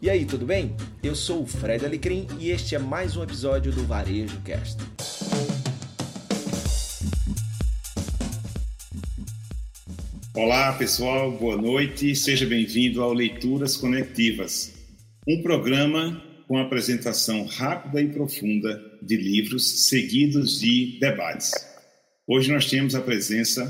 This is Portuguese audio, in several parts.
E aí, tudo bem? Eu sou o Fred Alecrim e este é mais um episódio do Varejo Cast. Olá, pessoal, boa noite. Seja bem-vindo ao Leituras Conectivas, um programa com apresentação rápida e profunda de livros seguidos de debates. Hoje nós temos a presença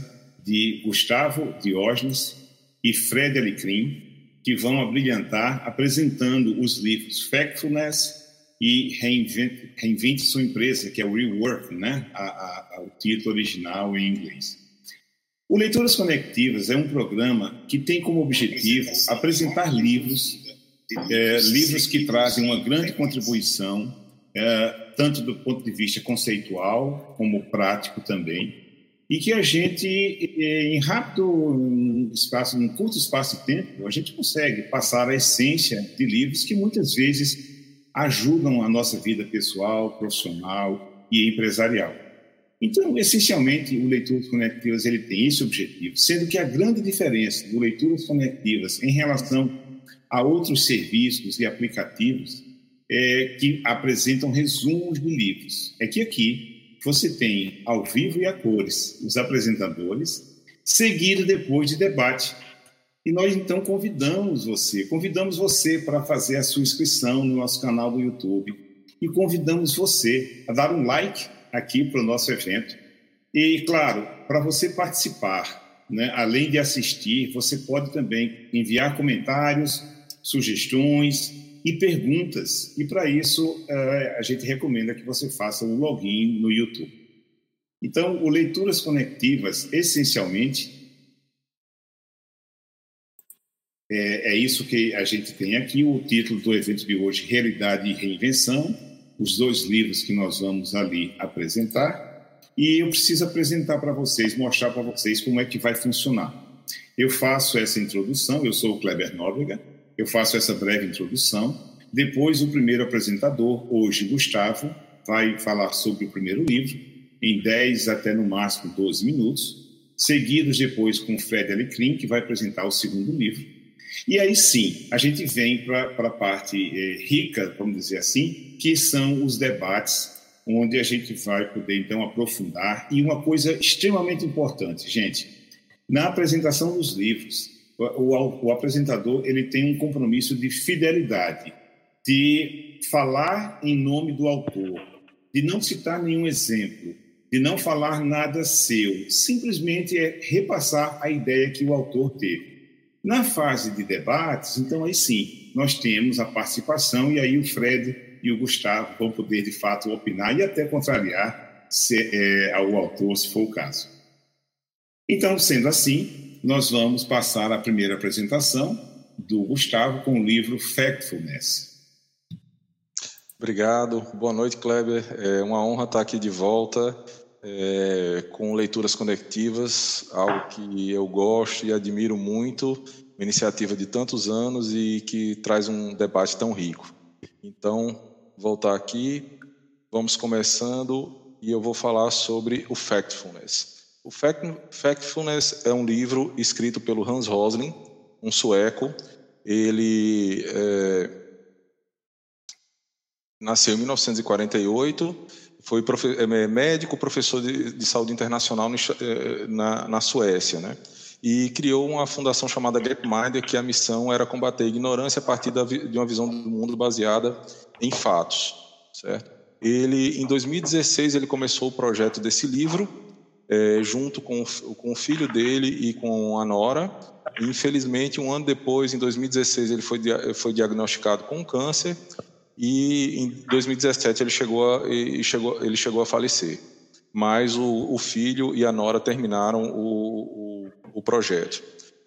de Gustavo Diógenes e Fred Alecrim, que vão abrilhantar apresentando os livros Factfulness e Reinvente, Reinvente Sua Empresa, que é o Rework, né? A, a, o título original em inglês. O Leituras Conectivas é um programa que tem como objetivo apresentar livros, é, livros que trazem uma grande contribuição, é, tanto do ponto de vista conceitual como prático também, e que a gente, eh, em rápido espaço, em curto espaço de tempo, a gente consegue passar a essência de livros que muitas vezes ajudam a nossa vida pessoal, profissional e empresarial. Então, essencialmente, o Leituras Conectivas ele tem esse objetivo, sendo que a grande diferença do Leituras Conectivas em relação a outros serviços e aplicativos é que apresentam resumos de livros. É que aqui você tem ao vivo e a cores os apresentadores, seguido depois de debate. E nós então convidamos você, convidamos você para fazer a sua inscrição no nosso canal do YouTube e convidamos você a dar um like aqui para o nosso evento. E, claro, para você participar, né, além de assistir, você pode também enviar comentários, sugestões, e perguntas. E para isso, eh, a gente recomenda que você faça um login no YouTube. Então, o Leituras Conectivas, essencialmente, é, é, isso que a gente tem aqui. O título do evento de hoje, Realidade e Reinvenção, os dois livros que nós vamos ali apresentar. E eu preciso apresentar para vocês, mostrar para vocês como é que vai funcionar. Eu faço essa introdução, eu sou o Kleber Nóbrega, eu faço essa breve introdução. Depois, o primeiro apresentador, hoje Gustavo, vai falar sobre o primeiro livro, em 10 até no máximo 12 minutos, seguidos depois com Fred Alecrim, que vai apresentar o segundo livro. E aí sim, a gente vem para a parte eh, rica, vamos dizer assim, que são os debates, onde a gente vai poder então aprofundar. E uma coisa extremamente importante, gente, na apresentação dos livros, o, o, apresentador ele tem um compromisso de fidelidade, de falar em nome do autor, de não citar nenhum exemplo, de não falar nada seu, simplesmente é repassar a ideia que o autor teve. Na fase de debates, então aí sim, nós temos a participação e aí o Fred e o Gustavo vão poder de fato opinar e até contrariar se, é, ao autor, se for o caso. Então, sendo assim, nós vamos passar a primeira apresentação do Gustavo com o livro Factfulness. Obrigado, boa noite, Kleber. É uma honra estar aqui de volta é, com leituras conectivas, algo que eu gosto e admiro muito, uma iniciativa de tantos anos e que traz um debate tão rico. Então, voltar aqui, vamos começando e eu vou falar sobre o Factfulness. O Factfulness é um livro escrito pelo Hans Rosling, um sueco. Ele é, nasceu em 1948, foi profe é, médico, professor de, de saúde internacional é, na, na Suécia, né? e criou uma fundação chamada Gapminder, que a missão era combater a ignorância a partir da, de uma visão do mundo baseada em fatos, certo? Ele, em 2016, ele começou o projeto desse livro, é, junto com, com o filho dele e com a nora. Infelizmente, um ano depois, em 2016, ele foi, foi diagnosticado com câncer e em 2017 ele chegou a, ele chegou, ele chegou a falecer. Mas o, o filho e a nora terminaram o, o, o projeto.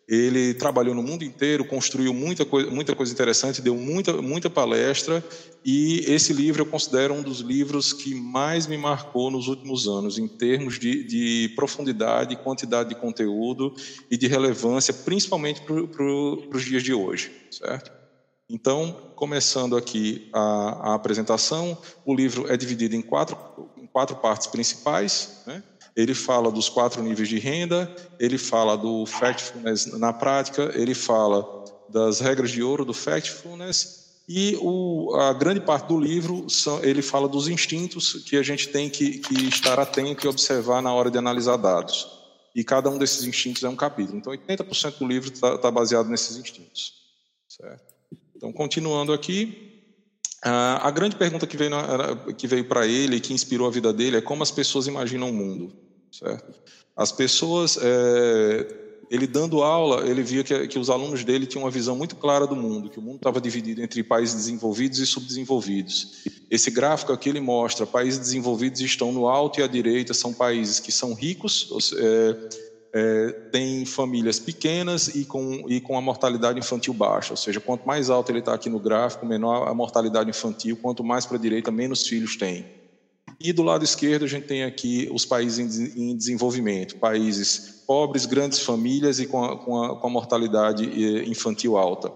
Ele trabalhou no mundo inteiro, construiu muita coisa, muita coisa interessante, deu muita, muita palestra, e esse livro eu considero um dos livros que mais me marcou nos últimos anos, em termos de, de profundidade, quantidade de conteúdo e de relevância, principalmente para pro, os dias de hoje, certo? Então, começando aqui a, a, apresentação, o livro é dividido em quatro, em quatro partes principais, né? Ele fala dos quatro níveis de renda, ele fala do factfulness na prática, ele fala das regras de ouro do factfulness E o, a grande parte do livro, são, ele fala dos instintos que a gente tem que, que estar atento e observar na hora de analisar dados. E cada um desses instintos é um capítulo. Então, 80% do livro está tá baseado nesses instintos. Certo? Então, continuando aqui, a grande pergunta que veio, que veio para ele, que inspirou a vida dele, é como as pessoas imaginam o mundo. Certo? As pessoas é, ele dando aula, ele via que, que, os alunos dele tinham uma visão muito clara do mundo, que o mundo estava dividido entre países desenvolvidos e subdesenvolvidos. Esse gráfico aqui ele mostra, países desenvolvidos estão no alto e à direita, são países que são ricos, é, é, têm famílias pequenas e com, e com a mortalidade infantil baixa, ou seja, quanto mais alto ele está aqui no gráfico, menor a mortalidade infantil, quanto mais para a direita, menos filhos tem. E do lado esquerdo a gente tem aqui os países em desenvolvimento, países pobres, grandes famílias e com a, com a, com a mortalidade infantil alta.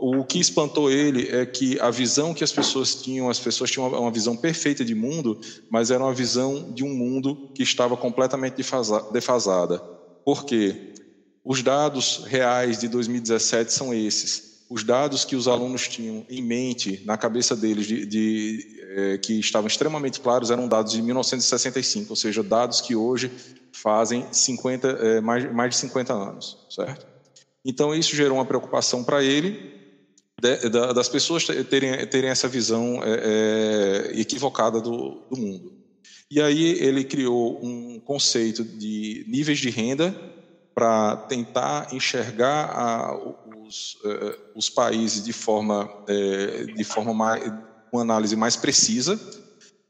O que espantou ele é que a visão que as pessoas tinham, as pessoas tinham uma visão perfeita de mundo, mas era uma visão de um mundo que estava completamente defasada. Por quê? Os dados reais de 2017 são esses os dados que os alunos tinham em mente, na cabeça deles, de, de é, que estavam extremamente claros, eram dados de 1965, ou seja, dados que hoje fazem 50, é, mais, mais de 50 anos, certo? Então, isso gerou uma preocupação para ele, de, das pessoas terem, terem essa visão é, é, equivocada do, do mundo. E aí ele criou um conceito de níveis de renda para tentar enxergar a, os, uh, os países de forma, uh, de forma mais, uma análise mais precisa,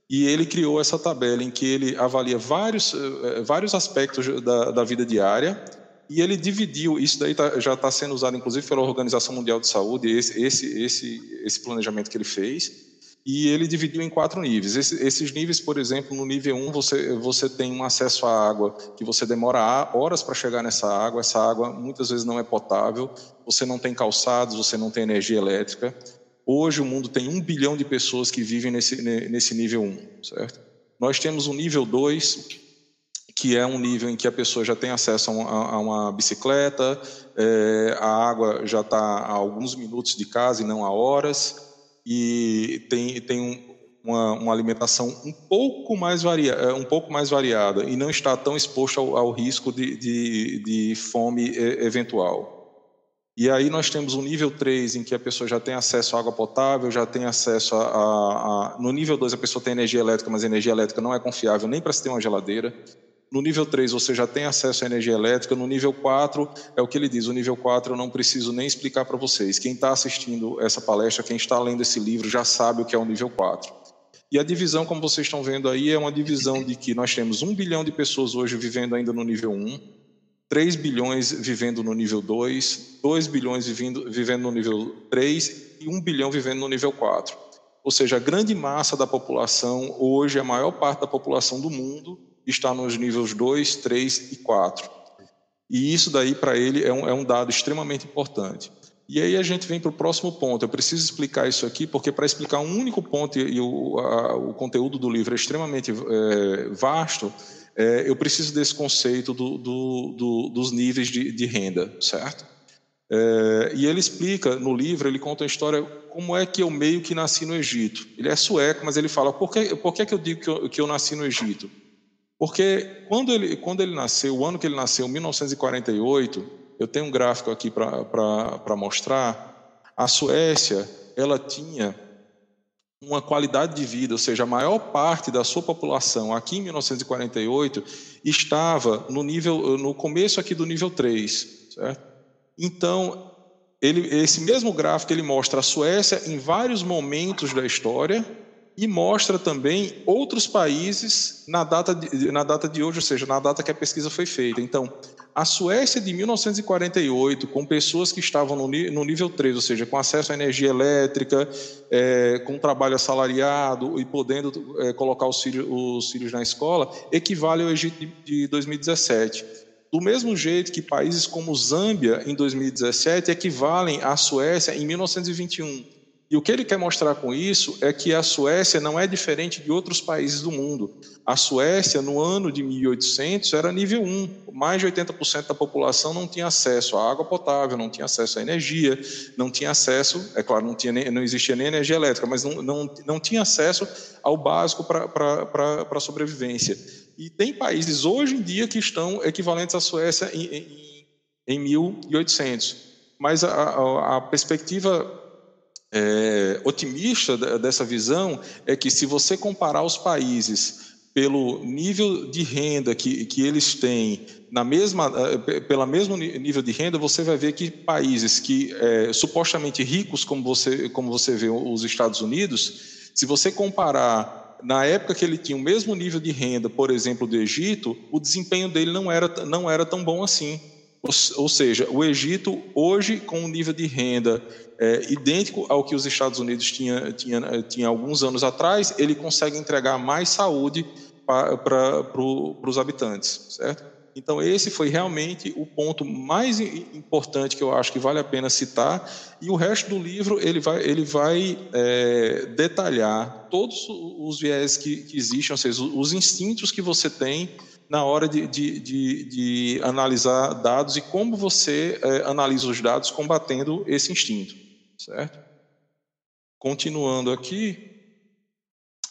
e ele criou essa tabela em que ele avalia vários, uh, vários aspectos da, da vida diária, e ele dividiu, isso daí tá, já está sendo usado inclusive pela Organização Mundial de Saúde, esse, esse, esse, esse planejamento que ele fez, e ele dividiu em quatro níveis. Esse, esses níveis, por exemplo, no nível 1 um, você, você tem um acesso à água que você demora horas para chegar nessa água, essa água muitas vezes não é potável, você não tem calçados, você não tem energia elétrica. Hoje o mundo tem um bilhão de pessoas que vivem nesse, nesse nível 1, um, certo? Nós temos o nível 2, que é um nível em que a pessoa já tem acesso a uma, a uma bicicleta, é, a água já está a alguns minutos de casa e não a horas, e tem, tem um, uma, uma, alimentação um pouco, mais varia, é, um pouco mais variada e não está tão exposto ao, ao risco de, de, de, fome eventual. E aí nós temos o nível 3, em que a pessoa já tem acesso à água potável, já tem acesso a... a, a no nível 2 a pessoa tem energia elétrica, mas a energia elétrica não é confiável nem para se ter uma geladeira. No nível 3 você já tem acesso à energia elétrica, no nível 4 é o que ele diz, o nível 4 eu não preciso nem explicar para vocês. Quem está assistindo essa palestra, quem está lendo esse livro já sabe o que é o nível 4. E a divisão, como vocês estão vendo aí, é uma divisão de que nós temos 1 bilhão de pessoas hoje vivendo ainda no nível 1, 3 bilhões vivendo no nível 2, 2 bilhões vivendo, vivendo no nível 3 e 1 bilhão vivendo no nível 4. Ou seja, a grande massa da população, hoje a maior parte da população do mundo, está nos níveis 2, 3 e 4. E isso daí, para ele, é um, é um dado extremamente importante. E aí a gente vem para o próximo ponto. Eu preciso explicar isso aqui, porque para explicar um único ponto, e o, a, o conteúdo do livro é extremamente é, vasto, é, eu preciso desse conceito do, do, do, dos níveis de, de renda, certo? É, e ele explica no livro, ele conta a história como é que eu meio que nasci no Egito. Ele é sueco, mas ele fala, por que, por que, que eu digo que eu, que eu nasci no Egito? Porque quando ele, quando ele nasceu, o ano que ele nasceu, 1948, eu tenho um gráfico aqui para mostrar, a Suécia, ela tinha uma qualidade de vida, ou seja, a maior parte da sua população aqui em 1948 estava no nível no começo aqui do nível 3, certo? Então, ele, esse mesmo gráfico ele mostra a Suécia em vários momentos da história e mostra também outros países na data, de, na data de hoje, ou seja, na data que a pesquisa foi feita. Então, a Suécia de 1948, com pessoas que estavam no, no nível 3, ou seja, com acesso à energia elétrica, é, com trabalho assalariado e podendo é, colocar os filhos, os filhos na escola, equivale ao Egito de, de 2017. Do mesmo jeito que países como Zâmbia, em 2017, equivalem à Suécia em 1921 E o que ele quer mostrar com isso é que a Suécia não é diferente de outros países do mundo. A Suécia, no ano de 1800, era nível 1. Mais de 80% da população não tinha acesso à água potável, não tinha acesso à energia, não tinha acesso, é claro, não, tinha nem, não existia nem energia elétrica, mas não, não, não tinha acesso ao básico para a sobrevivência. E tem países hoje em dia que estão equivalentes à Suécia em, em, em 1800. Mas a, a, a perspectiva é, otimista dessa visão é que se você comparar os países pelo nível de renda que, que eles têm na mesma é, pela mesmo nível de renda você vai ver que países que é, supostamente ricos como você como você vê os Estados Unidos se você comparar na época que ele tinha o mesmo nível de renda por exemplo do Egito o desempenho dele não era não era tão bom assim ou, seja o Egito hoje com um nível de renda é, idêntico ao que os Estados Unidos tinha, tinha, tinha alguns anos atrás, ele consegue entregar mais saúde para pro, os habitantes, certo? Então esse foi realmente o ponto mais importante que eu acho que vale a pena citar e o resto do livro ele vai ele vai é, detalhar todos os viés que, que, existem, ou seja, os instintos que você tem na hora de, de, de, de analisar dados e como você é, analisa os dados combatendo esse instinto certo? Continuando aqui,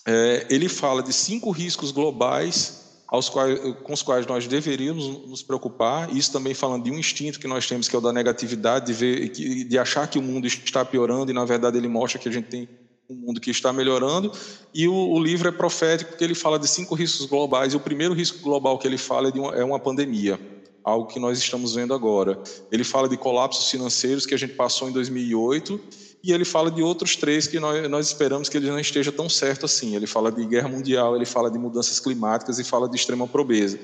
é, ele fala de cinco riscos globais quais, com os quais nós deveríamos nos preocupar. Isso também falando de um instinto que nós temos, que é o da negatividade, de, ver, de achar que o mundo está piorando, e na verdade ele mostra que a gente tem um mundo que está melhorando. E o, o livro é profético porque ele fala de cinco riscos globais, e o primeiro risco global que ele fala é, uma, é uma pandemia algo que nós estamos vendo agora. Ele fala de colapsos financeiros que a gente passou em 2008 e ele fala de outros três que nós, nós esperamos que ele não esteja tão certo assim. Ele fala de guerra mundial, ele fala de mudanças climáticas e fala de extrema pobreza.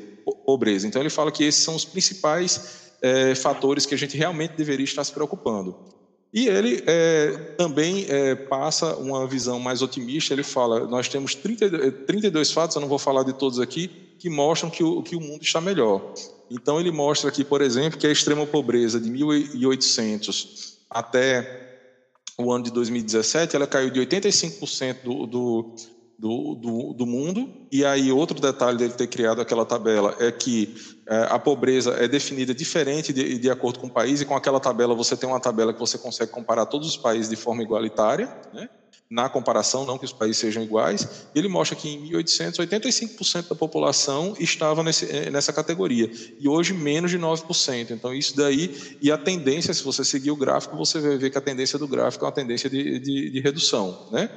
pobreza. Então ele fala que esses são os principais é, fatores que a gente realmente deveria estar se preocupando. E ele é, também é, passa uma visão mais otimista. Ele fala: nós temos 30, 32 fatos, eu não vou falar de todos aqui, que mostram que o, que o mundo está melhor. Então, ele mostra aqui, por exemplo, que a extrema pobreza de 1800 até o ano de 2017, ela caiu de 85% do, do, do, do, do mundo. E aí, outro detalhe dele ter criado aquela tabela é que é, a pobreza é definida diferente de, de acordo com o país, e com aquela tabela você tem uma tabela que você consegue comparar todos os países de forma igualitária, né? na comparação, não que os países sejam iguais, ele mostra que em 1800, 85% da população estava nesse, eh, nessa categoria, e hoje menos de 9%. Então, isso daí, e a tendência, se você seguir o gráfico, você vai ver que a tendência do gráfico é uma tendência de, de, de redução. Né?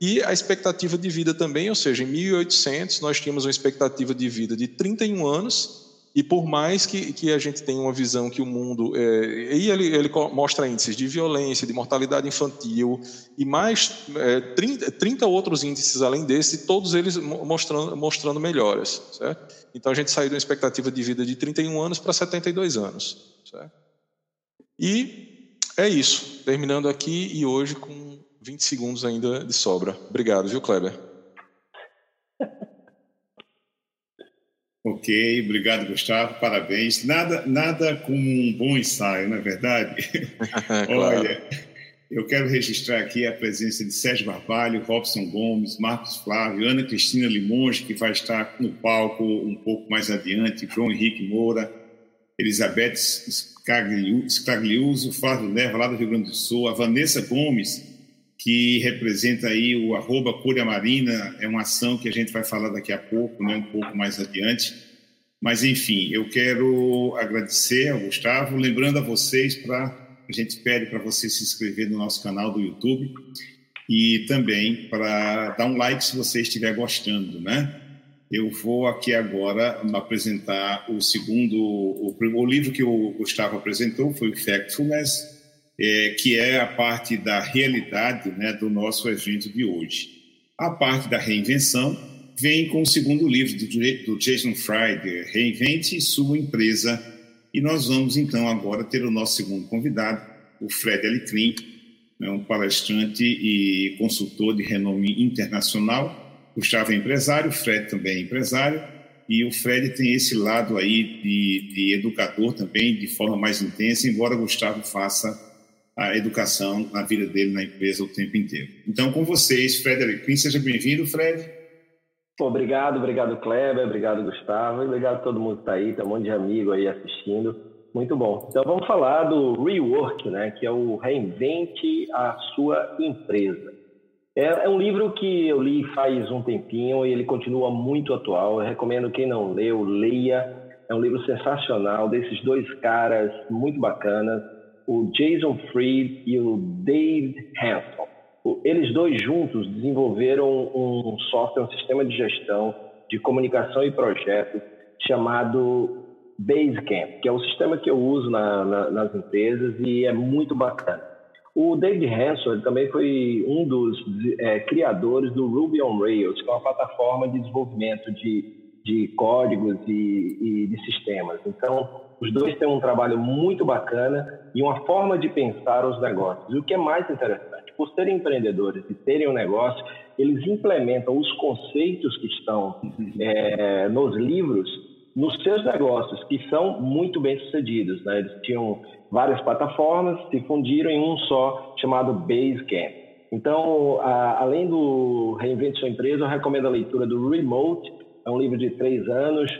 E a expectativa de vida também, ou seja, em 1800 nós tínhamos uma expectativa de vida de 31 anos, e por mais que, que a gente tenha uma visão que o mundo. É, e ele, ele mostra índices de violência, de mortalidade infantil, e mais é, 30, 30 outros índices além desse, todos eles mostrando, mostrando melhoras. Certo? Então a gente saiu de uma expectativa de vida de 31 anos para 72 anos. Certo? E é isso. Terminando aqui e hoje com 20 segundos ainda de sobra. Obrigado, viu, Kleber? Ok, obrigado, Gustavo, parabéns. Nada, nada como um bom ensaio, não é verdade? claro. Olha, eu quero registrar aqui a presença de Sérgio Barbalho, Robson Gomes, Marcos Flávio, Ana Cristina Limonge, que vai estar no palco um pouco mais adiante, João Henrique Moura, Elizabeth Scagliuso, Flávio Neva, lá do Rio Grande do Sul, a Vanessa Gomes, que representa aí o arroba Marina, é uma ação que a gente vai falar daqui a pouco, né, um pouco mais adiante. Mas, enfim, eu quero agradecer ao Gustavo, lembrando a vocês para a gente pede para você se inscrever no nosso canal do YouTube e também para dar um like se você estiver gostando, né? Eu vou aqui agora apresentar o segundo, o, o livro que o Gustavo apresentou foi o Factfulness, é, que é a parte da realidade né, do nosso evento de hoje. A parte da reinvenção vem com o segundo livro do, do Jason Friday, Reinvente Sua Empresa. E nós vamos então agora ter o nosso segundo convidado, o Fred Alecrim, né, um palestrante e consultor de renome internacional. Gustavo é empresário, o Fred também é empresário, e o Fred tem esse lado aí de, de educador também, de forma mais intensa, embora Gustavo faça a educação na vida dele na empresa o tempo inteiro. Então, com vocês, Frederick Quinn, seja bem-vindo, Fred. Obrigado, obrigado, Kleber, obrigado, Gustavo, obrigado a todo mundo que está aí, tem um monte de amigo aí assistindo. Muito bom. Então vamos falar do rework, né, que é o reinvente a sua empresa. É, é, um livro que eu li faz um tempinho e ele continua muito atual. Eu recomendo quem não leu, leia. É um livro sensacional desses dois caras muito bacanas, o Jason Fried e o Dave Hanson. Eles dois juntos desenvolveram um software, um sistema de gestão de comunicação e projetos chamado Basecamp, que é o sistema que eu uso na, na, nas empresas e é muito bacana. O David Hanson também foi um dos é, criadores do Ruby on Rails, que é uma plataforma de desenvolvimento de, de códigos e, e de sistemas. Então, os dois têm um trabalho muito bacana e uma forma de pensar os negócios. E o que é mais interessante, por serem empreendedores e terem um negócio, eles implementam os conceitos que estão é, nos livros nos seus negócios, que são muito bem sucedidos. Né? Eles tinham várias plataformas, se fundiram em um só, chamado Basecamp. Então, a, além do Reinvente Sua Empresa, eu recomendo a leitura do Remote, é um livro de três anos,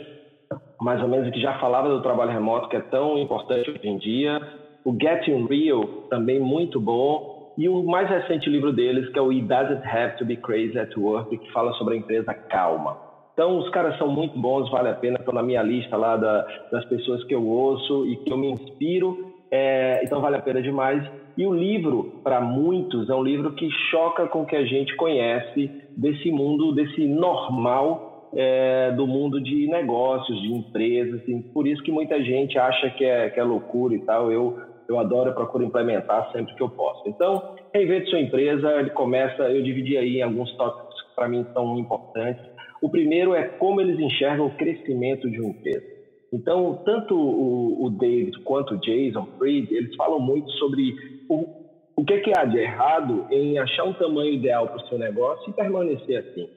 mais ou menos, que já falava do trabalho remoto, que é tão importante hoje em dia. O Getting Real, também muito bom. E o mais recente livro deles, que é o It Doesn't Have to Be Crazy at Work, que fala sobre a empresa calma. Então, os caras são muito bons, vale a pena, estão na minha lista lá da, das pessoas que eu ouço e que eu me inspiro, é, então vale a pena demais. E o livro, para muitos, é um livro que choca com o que a gente conhece desse mundo, desse normal é, do mundo de negócios, de empresas. Assim. Por isso que muita gente acha que é, que é loucura e tal. Eu, eu adoro, eu procuro implementar sempre que eu posso. Então, reinvente sua empresa, ele começa, eu dividi aí em alguns tópicos que para mim são importantes. O primeiro é como eles enxergam o crescimento de uma empresa. Então, tanto o, o David quanto o Jason Fried, eles falam muito sobre o, o que, que há de errado em achar um tamanho ideal para o seu negócio e permanecer assim.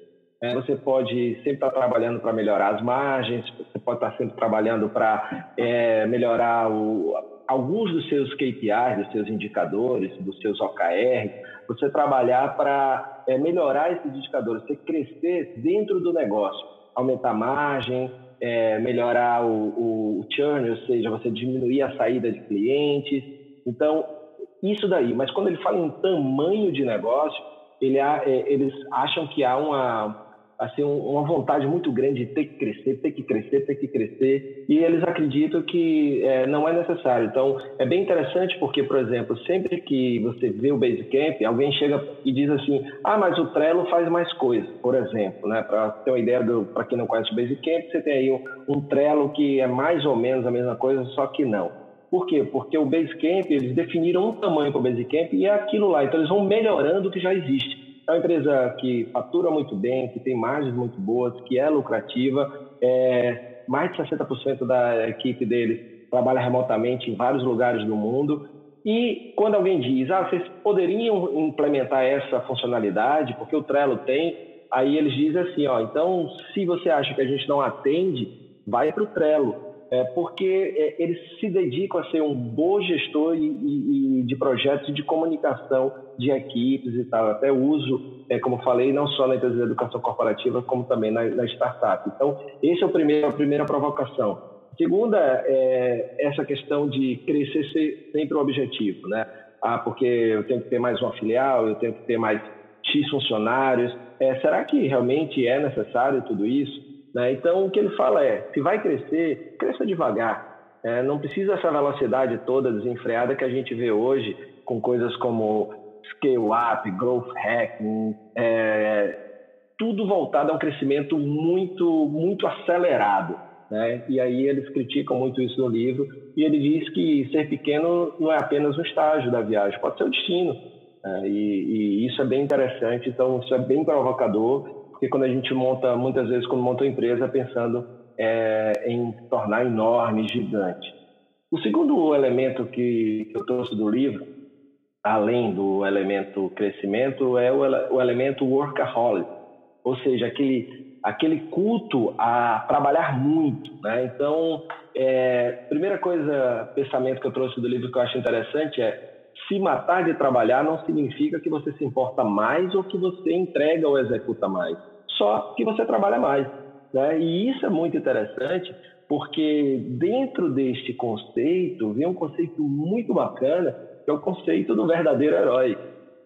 É, você pode sempre estar trabalhando para melhorar as margens, você pode estar sempre trabalhando para é, melhorar o, alguns dos seus KPIs, dos seus indicadores, dos seus OKR, você trabalhar para é, melhorar esses indicadores, você crescer dentro do negócio, aumentar a margem, é, melhorar o, o, o churn, ou seja, você diminuir a saída de clientes. Então, isso daí. Mas quando ele fala em tamanho de negócio, ele, é, eles acham que há uma, assim, uma vontade muito grande de ter que crescer, ter que crescer, ter que crescer, e eles acreditam que é, não é necessário. Então, é bem interessante porque, por exemplo, sempre que você vê o Basecamp, alguém chega e diz assim, ah, mas o Trello faz mais coisa, por exemplo, né? Para ter uma ideia, para quem não conhece o Basecamp, você tem aí um, um Trello que é mais ou menos a mesma coisa, só que não. Por quê? Porque o Basecamp, eles definiram um tamanho para o Basecamp e é aquilo lá. Então, eles vão melhorando o que já existe. É uma empresa que fatura muito bem, que tem margens muito boas, que é lucrativa. É, mais de 60% da equipe deles trabalha remotamente em vários lugares do mundo. E quando alguém diz, ah, vocês poderiam implementar essa funcionalidade, porque o Trello tem, aí eles dizem assim, ó, então se você acha que a gente não atende, vai para o Trello é, porque é, eles se dedicam a ser um bom gestor e, e, e de projetos de comunicação de equipes e tal. Até uso, é, como falei, não só na empresa de educação corporativa, como também na, na startup. Então, esse é o primeiro, a primeira provocação. Segunda é essa questão de crescer ser sempre um objetivo, né? Ah, porque eu tenho que ter mais uma filial, eu tenho que ter mais X funcionários. É, será que realmente é necessário tudo isso? Né? Então, o que ele fala é: se vai crescer, cresça devagar. É, não precisa essa velocidade toda desenfreada que a gente vê hoje com coisas como scale up, growth hacking, é, tudo voltado a um crescimento muito, muito acelerado. Né? E aí eles criticam muito isso no livro e ele diz que ser pequeno não é apenas um estágio da viagem, pode ser o destino. É, e, e isso é bem interessante, então isso é bem provocador porque quando a gente monta, muitas vezes, quando monta uma empresa, pensando é, em tornar enorme, gigante. O segundo elemento que eu trouxe do livro, além do elemento crescimento, é o, o elemento workaholic, ou seja, aquele, aquele culto a trabalhar muito. Né? Então, é, primeira coisa, pensamento que eu trouxe do livro que eu acho interessante é se matar de trabalhar não significa que você se importa mais ou que você entrega ou executa mais, só que você trabalha mais. Né? E isso é muito interessante, porque dentro deste conceito vem um conceito muito bacana, que é o conceito do verdadeiro herói,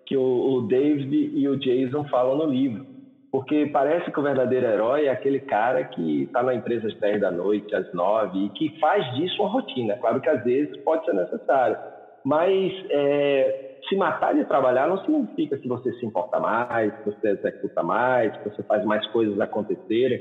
que o, David e o Jason falam no livro. Porque parece que o verdadeiro herói é aquele cara que está na empresa às 10 da noite, às 9, e que faz disso uma rotina. Claro que às vezes pode ser necessário. Mas é, se matar de trabalhar não significa que você se importa mais, que você executa mais, que você faz mais coisas acontecerem.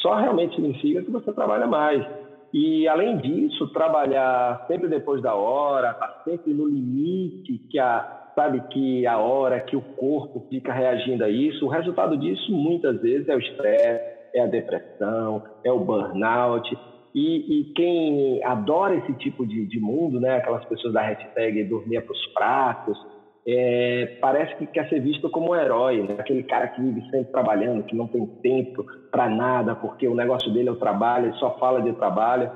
Só realmente significa que você trabalha mais. E, além disso, trabalhar sempre depois da hora, tá sempre no limite que a, sabe que a hora que o corpo fica reagindo a isso, o resultado disso muitas vezes é o estresse, é a depressão, é o burnout. E, e quem adora esse tipo de, de, mundo, né, aquelas pessoas da hashtag dormir para os pratos, é, parece que quer ser visto como um herói, né? aquele cara que vive sempre trabalhando, que não tem tempo para nada, porque o negócio dele é o trabalho, ele só fala de trabalho.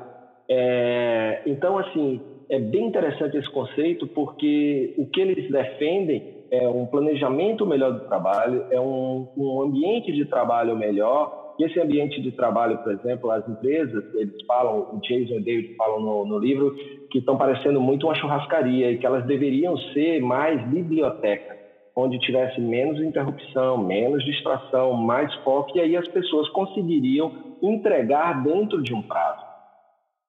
É, então, assim, é bem interessante esse conceito porque o que eles defendem é um planejamento melhor do trabalho, é um, um ambiente de trabalho melhor. E esse ambiente de trabalho, por exemplo, as empresas, eles falam, o Jason e o David falam no, no livro, que estão parecendo muito uma churrascaria e que elas deveriam ser mais biblioteca, onde tivesse menos interrupção, menos distração, mais foco, e aí as pessoas conseguiriam entregar dentro de um prazo.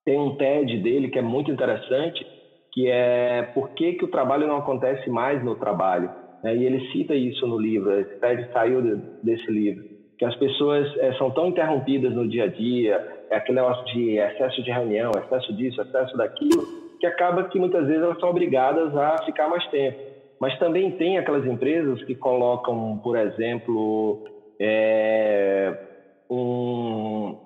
Tem um TED dele que é muito interessante, que é por que, que o trabalho não acontece mais no trabalho. Né? E ele cita isso no livro, esse TED saiu desse livro, que as pessoas é, são tão interrompidas no dia a dia, é aquele negócio de excesso de reunião, excesso disso, excesso daquilo, que acaba que muitas vezes elas são obrigadas a ficar mais tempo. Mas também tem aquelas empresas que colocam, por exemplo, é, um,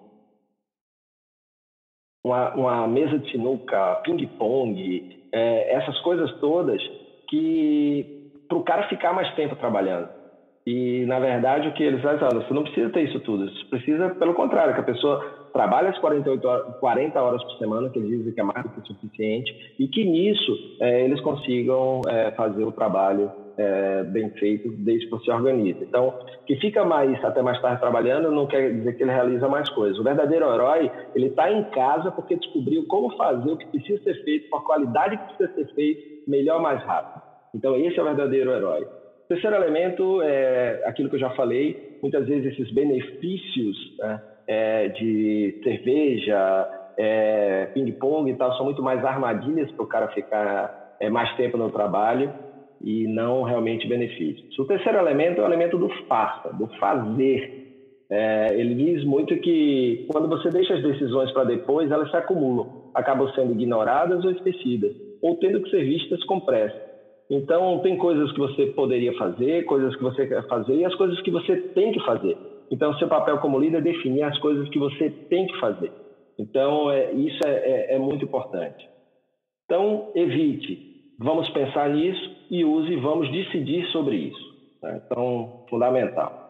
uma, uma mesa de sinuca, ping-pong, é, essas coisas todas que para o cara ficar mais tempo trabalhando. E, na verdade, o que eles fazem, você não precisa ter isso tudo, você precisa, pelo contrário, que a pessoa trabalhe as 48 horas, 40 horas por semana, que eles dizem que é mais do que suficiente, e que nisso é, eles consigam é, fazer o trabalho é, bem feito desde que você organiza. Então, que fica mais até mais tarde trabalhando não quer dizer que ele realiza mais coisas. O verdadeiro herói, ele está em casa porque descobriu como fazer o que precisa ser feito, com a qualidade que precisa ser feito, melhor, mais rápido. Então, esse é o verdadeiro herói. Terceiro elemento é aquilo que eu já falei, muitas vezes esses benefícios né, é, de cerveja, é, ping-pong e tal, são muito mais armadilhas para o cara ficar é, mais tempo no trabalho e não realmente benefícios. O terceiro elemento é o elemento do faça, do fazer. É, ele diz muito que quando você deixa as decisões para depois, elas se acumulam, acabam sendo ignoradas ou esquecidas, ou tendo que ser vistas com pressa. Então, tem coisas que você poderia fazer, coisas que você quer fazer e as coisas que você tem que fazer. Então, seu papel como líder é definir as coisas que você tem que fazer. Então, é, isso é, é, é muito importante. Então, evite. Vamos pensar nisso e use, vamos decidir sobre isso. Né? Então, fundamental.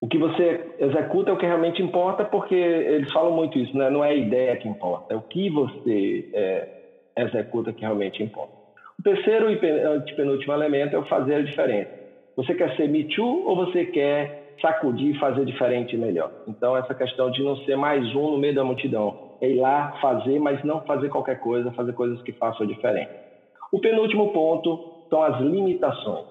O que você executa é o que realmente importa, porque eles falam muito isso, né? não é a ideia que importa, é o que você é, executa que realmente importa. O terceiro e penúltimo elemento é o fazer a diferença. Você quer ser Me Too ou você quer sacudir e fazer diferente e melhor? Então, essa questão de não ser mais um no meio da multidão, é ir lá fazer, mas não fazer qualquer coisa, fazer coisas que façam diferente. O penúltimo ponto são as limitações.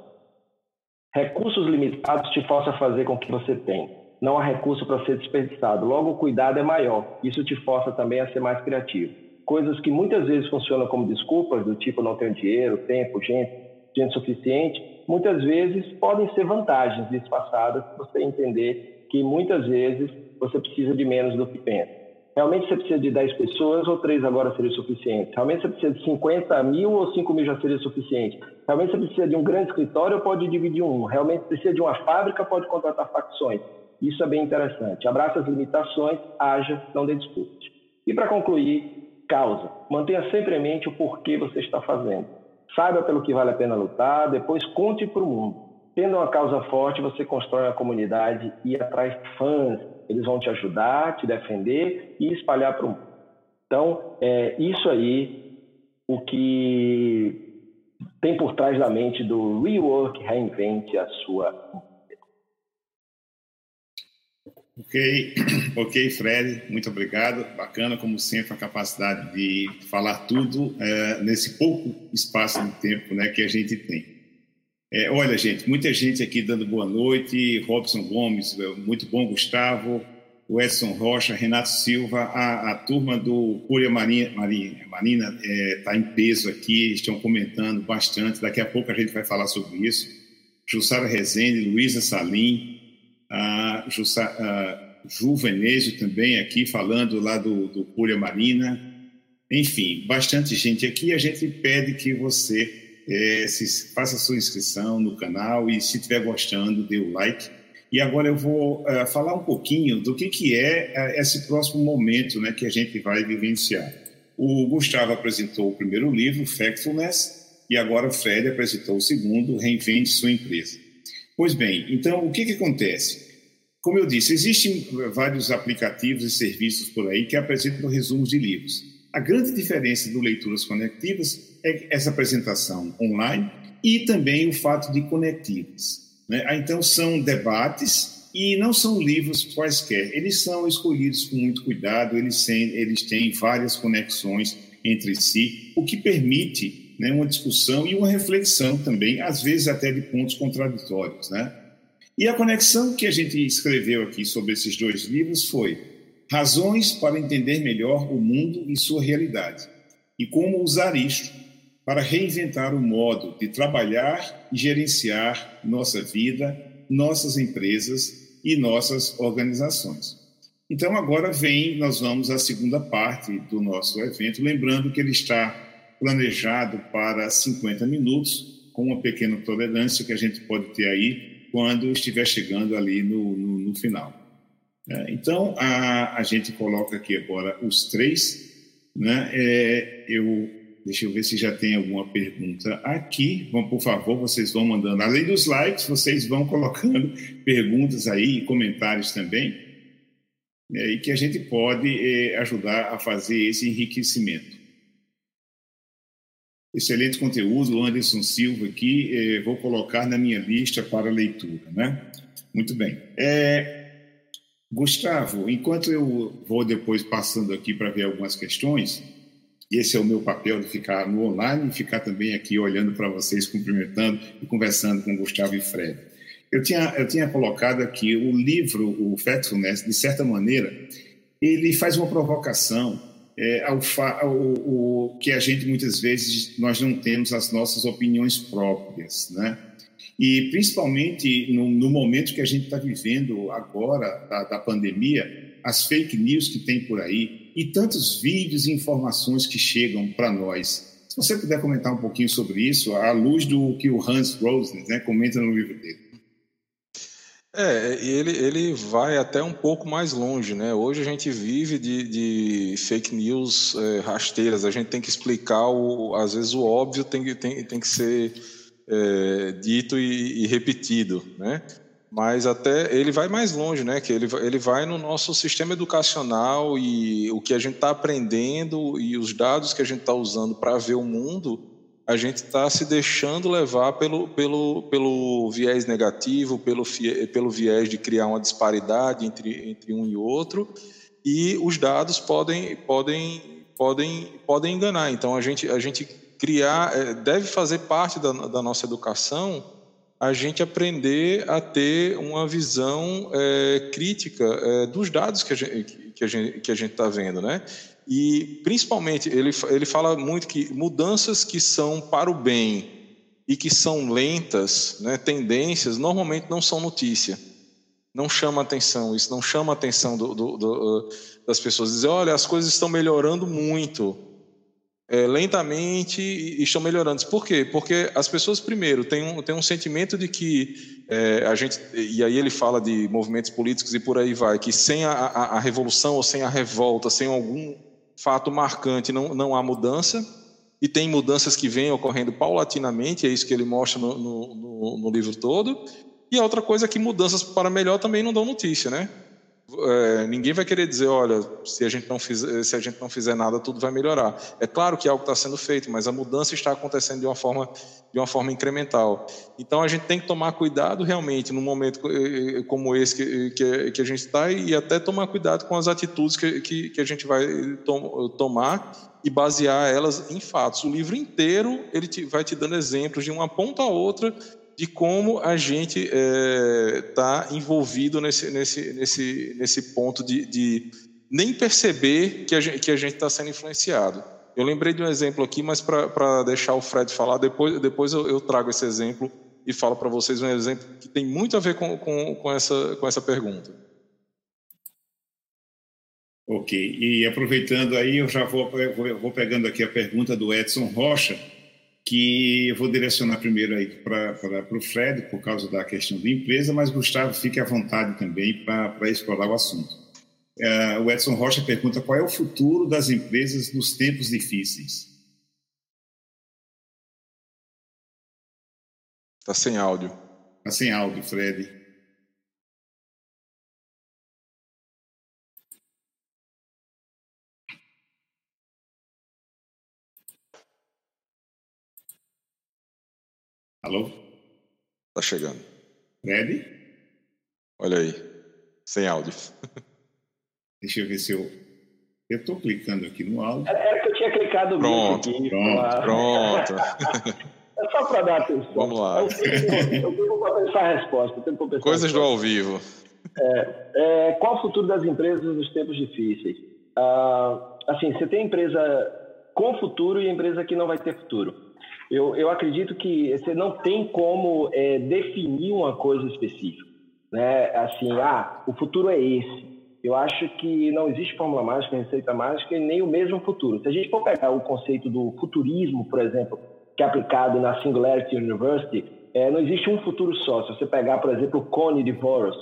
Recursos limitados te forçam a fazer com o que você tem. Não há recurso para ser desperdiçado. Logo, o cuidado é maior. Isso te força também a ser mais criativo. Coisas que muitas vezes funcionam como desculpas, do tipo não tenho dinheiro, tempo, gente, gente suficiente, muitas vezes podem ser vantagens disfarçadas você entender que muitas vezes você precisa de menos do que pensa. Realmente você precisa de 10 pessoas ou 3 agora seria suficiente? Realmente você precisa de 50 mil ou 5 mil já seria suficiente? Realmente você precisa de um grande escritório ou pode dividir um? Realmente precisa de uma fábrica pode contratar facções? Isso é bem interessante. Abraça as limitações, haja, não dê desculpas. E para concluir, causa. Mantenha sempre em mente o porquê você está fazendo. Saiba pelo que vale a pena lutar, depois conte para o mundo. Tendo uma causa forte, você constrói uma comunidade e atrai fãs, eles vão te ajudar, te defender e espalhar para o mundo. Então, é isso aí o que tem por trás da mente do Rework Reinvente a sua Ok, ok, Fred, muito obrigado. Bacana, como sempre, a capacidade de falar tudo é, nesse pouco espaço de tempo né, que a gente tem. É, olha, gente, muita gente aqui dando boa noite. Robson Gomes, muito bom, Gustavo. O Edson Rocha, Renato Silva, a, a turma do Marina, Marina, Marina está é, em peso aqui, estão comentando bastante. Daqui a pouco a gente vai falar sobre isso. Jussara Rezende, Luísa Salim, a, Jussa, a Ju Venezio também aqui falando lá do, do Marina. Enfim, bastante gente aqui. A gente pede que você é, se, faça sua inscrição no canal e se estiver gostando, dê o like. E agora eu vou uh, falar um pouquinho do que, que é uh, esse próximo momento né, que a gente vai vivenciar. O Gustavo apresentou o primeiro livro, Factfulness, e agora o Fred apresentou o segundo, Reinvente Sua Empresa. Pois bem, então o que, que acontece? Como eu disse, existem vários aplicativos e serviços por aí que apresentam resumos de livros. A grande diferença do Leituras Conectivas é essa apresentação online e também o fato de conectivas. Né? Ah, então, são debates e não são livros quaisquer. Eles são escolhidos com muito cuidado, eles têm, eles têm várias conexões entre si, o que permite né, uma discussão e uma reflexão também, às vezes até de pontos contraditórios. Né? E a conexão que a gente escreveu aqui sobre esses dois livros foi Razões para entender melhor o mundo e sua realidade, e como usar isto para reinventar o modo de trabalhar e gerenciar nossa vida, nossas empresas e nossas organizações. Então, agora vem, nós vamos à segunda parte do nosso evento, lembrando que ele está planejado para 50 minutos, com uma pequena tolerância que a gente pode ter aí quando estiver chegando ali no, no, no final. É, então, a, a gente coloca aqui agora os três. Né? É, eu, deixa eu ver se já tem alguma pergunta aqui. Vão, por favor, vocês vão mandando. Além dos likes, vocês vão colocando perguntas aí e comentários também. É, e que a gente pode é, ajudar a fazer esse enriquecimento. Excelente conteúdo, Anderson Silva aqui, eh, vou colocar na minha lista para leitura, né? Muito bem. É, Gustavo, enquanto eu vou depois passando aqui para ver algumas questões, esse é o meu papel de ficar no online e ficar também aqui olhando para vocês, cumprimentando e conversando com Gustavo e Fred. Eu tinha, eu tinha colocado aqui o livro, o Factfulness, de certa maneira, ele faz uma provocação é, ao, ao, o, que a gente muitas vezes nós não temos as nossas opiniões próprias, né? E principalmente no, no momento que a gente está vivendo agora da, da, pandemia, as fake news que tem por aí e tantos vídeos e informações que chegam para nós. Se você puder comentar um pouquinho sobre isso, à luz do que o Hans Rosner né, comenta no livro dele. É, ele, ele vai até um pouco mais longe, né? Hoje a gente vive de, de fake news é, rasteiras, a gente tem que explicar, o, às vezes o óbvio tem, tem, tem que ser é, dito e, e, repetido, né? Mas até ele vai mais longe, né? Que ele, ele vai no nosso sistema educacional e o que a gente está aprendendo e os dados que a gente está usando para ver o mundo a gente está se deixando levar pelo, pelo, pelo viés negativo, pelo, pelo viés de criar uma disparidade entre, entre um e outro, e os dados podem, podem, podem, podem enganar. Então, a gente, a gente criar, é, deve fazer parte da, da nossa educação a gente aprender a ter uma visão é, crítica é, dos dados que a gente que a gente que a gente está vendo, né? E, principalmente, ele, ele fala muito que mudanças que são para o bem e que são lentas, né, tendências, normalmente não são notícia. Não chama atenção, isso não chama atenção do, do, do, das pessoas. Dizer, olha, as coisas estão melhorando muito, é, lentamente e estão melhorando. Por quê? Porque as pessoas, primeiro, têm um, têm um sentimento de que é, a gente. E aí ele fala de movimentos políticos e por aí vai, que sem a, a, a revolução ou sem a revolta, sem algum fato marcante, não, não há mudança, e tem mudanças que vêm ocorrendo paulatinamente, é isso que ele mostra no, no, no livro todo. E a outra coisa é que mudanças para melhor também não dão notícia, né? É, ninguém vai querer dizer, olha, se a gente não fizer, se a gente não fizer nada, tudo vai melhorar. É claro que algo está sendo feito, mas a mudança está acontecendo de uma forma de uma forma incremental. Então a gente tem que tomar cuidado realmente num momento eh, eh, como esse que, que, que a gente está e até tomar cuidado com as atitudes que, que, que a gente vai tom, tomar e basear elas em fatos. O livro inteiro ele te, vai te dando exemplos de uma ponta a outra de como a gente está é, envolvido nesse, nesse, nesse, nesse ponto de, de nem perceber que a gente está sendo influenciado. Eu lembrei de um exemplo aqui, mas para deixar o Fred falar, depois, depois eu, eu trago esse exemplo e falo para vocês um exemplo que tem muito a ver com, com, com, essa, com essa pergunta. Ok, e aproveitando aí, eu já vou, vou, vou pegando aqui a pergunta do Edson Rocha que eu vou direcionar primeiro aí para o Fred, por causa da questão da empresa, mas Gustavo, fique à vontade também para explorar o assunto. Uh, o Edson Rocha pergunta qual é o futuro das empresas nos tempos difíceis. Está sem áudio. Está sem áudio, Fred. Alô? Tá chegando. Ready? Olha aí. Sem áudio. Deixa eu ver se eu. Eu estou clicando aqui no áudio. Era que eu tinha clicado Pronto, aqui, pronto, pronto. é só para dar atenção. Vamos lá. Eu tenho para pensar a resposta. Pensar Coisas do ao vivo. É, é, qual o futuro das empresas nos tempos difíceis? Ah, assim, você tem empresa com futuro e empresa que não vai ter futuro. Eu, eu acredito que você não tem como é, definir uma coisa específica. Né? Assim, ah, o futuro é esse. Eu acho que não existe fórmula mágica, receita mágica e nem o mesmo futuro. Se a gente for pegar o conceito do futurismo, por exemplo, que é aplicado na Singularity University, é, não existe um futuro só. Se você pegar, por exemplo, o Cone de Voros,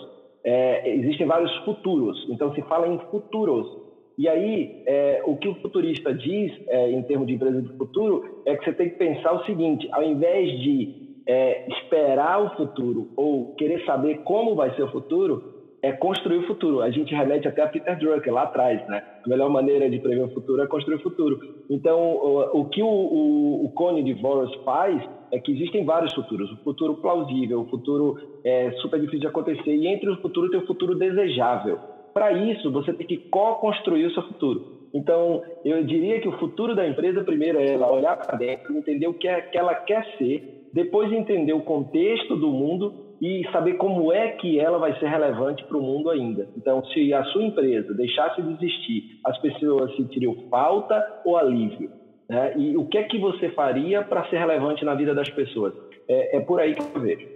é, existem vários futuros. Então, se fala em futuros. E aí, é, o que o futurista diz, é, em termos de empresa do futuro, é que você tem que pensar o seguinte: ao invés de é, esperar o futuro ou querer saber como vai ser o futuro, é construir o futuro. A gente remete até a Peter Drucker lá atrás, né? A melhor maneira de prever o futuro é construir o futuro. Então, o, o que o, o, o Cone de Voros faz é que existem vários futuros. O futuro plausível, o futuro é super difícil de acontecer, e entre o futuro tem o futuro desejável para isso, você tem que co-construir o seu futuro. Então, eu diria que o futuro da empresa, primeiro, é ela olhar para dentro, entender o que, é, que ela quer ser, depois entender o contexto do mundo e saber como é que ela vai ser relevante para o mundo ainda. Então, se a sua empresa deixasse de existir, as pessoas sentiriam falta ou alívio? Né? E o que é que você faria para ser relevante na vida das pessoas? É, é por aí que eu vejo.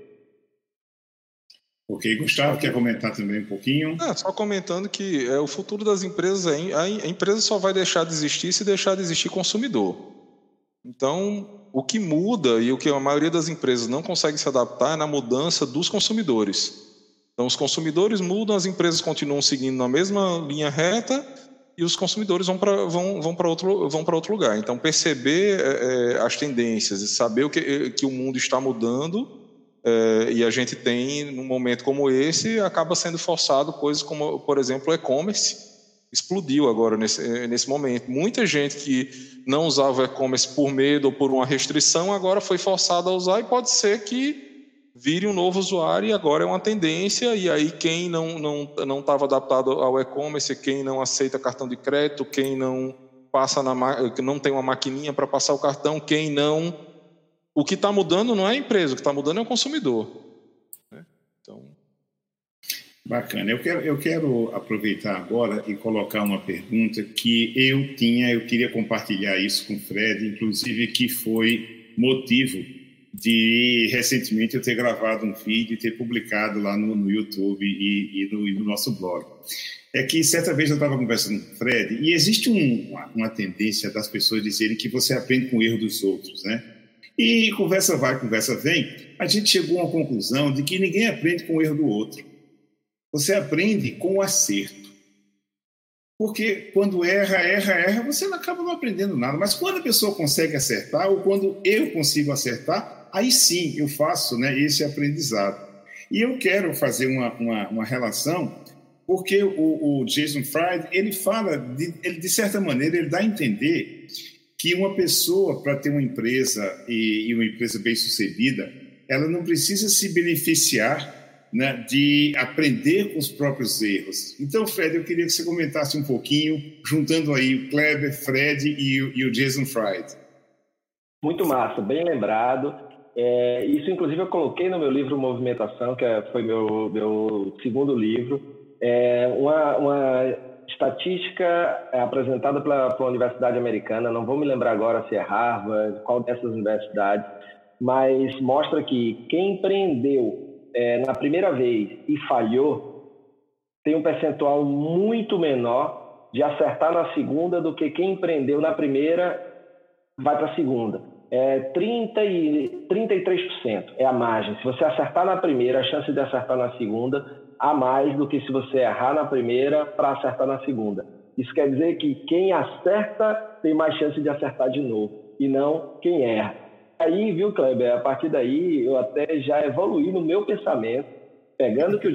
Ok, Gustavo, quer comentar também um pouquinho? Ah, só comentando que é, o futuro das empresas, é, a, a empresa só vai deixar de existir se deixar de existir consumidor. Então, o que muda e o que a maioria das empresas não consegue se adaptar é na mudança dos consumidores. Então, os consumidores mudam, as empresas continuam seguindo na mesma linha reta e os consumidores vão para vão, vão outro, vão outro lugar. Então, perceber é, é, as tendências e saber o que, que o mundo está mudando é, e a gente tem, num momento como esse, acaba sendo forçado coisas como, por exemplo, o e-commerce. Explodiu agora nesse, nesse momento. Muita gente que não usava e-commerce por medo ou por uma restrição, agora foi forçada a usar e pode ser que vire um novo usuário e agora é uma tendência. E aí, quem não estava não, não adaptado ao e-commerce, quem não aceita cartão de crédito, quem não passa na não tem uma maquininha para passar o cartão, quem não o que está mudando não é a empresa, o que está mudando é o consumidor. Né? Então. Bacana. Eu quero, eu quero aproveitar agora e colocar uma pergunta que eu tinha, eu queria compartilhar isso com o Fred, inclusive que foi motivo de recentemente eu ter gravado um vídeo e ter publicado lá no, no YouTube e, e, no, e, no, nosso blog. É que certa vez eu estava conversando com o Fred e existe um, uma, uma tendência das pessoas dizerem que você aprende com o erro dos outros, né? E conversa vai, conversa vem, a gente chegou a uma conclusão de que ninguém aprende com o erro do outro. Você aprende com o acerto. Porque quando erra, erra, erra, você não acaba não aprendendo nada. Mas quando a pessoa consegue acertar, ou quando eu consigo acertar, aí sim eu faço né, esse aprendizado. E eu quero fazer uma, uma, uma relação porque o, o Jason Fried ele fala, de, ele, de certa maneira, ele dá a entender que uma pessoa, para ter uma empresa e, e uma empresa bem sucedida, ela não precisa se beneficiar né, de aprender com os próprios erros. Então, Fred, eu queria que você comentasse um pouquinho, juntando aí o Kleber, Fred e o, e o Jason Fried. Muito massa, bem lembrado. É, isso, inclusive, eu coloquei no meu livro Movimentação, que é, foi meu, meu segundo livro. É uma, uma estatística é, apresentada pela, pela Universidade Americana, não vou me lembrar agora se é Harvard, qual dessas universidades, mas mostra que quem empreendeu é, na primeira vez e falhou tem um percentual muito menor de acertar na segunda do que quem empreendeu na primeira vai para a segunda. É 30 e 33% é a margem. Se você acertar na primeira, a chance de acertar na segunda a mais do que se você errar na primeira para acertar na segunda. Isso quer dizer que quem acerta tem mais chance de acertar de novo e não quem erra. Aí, viu, Kleber, a partir daí eu até já evoluí no meu pensamento, pegando o que o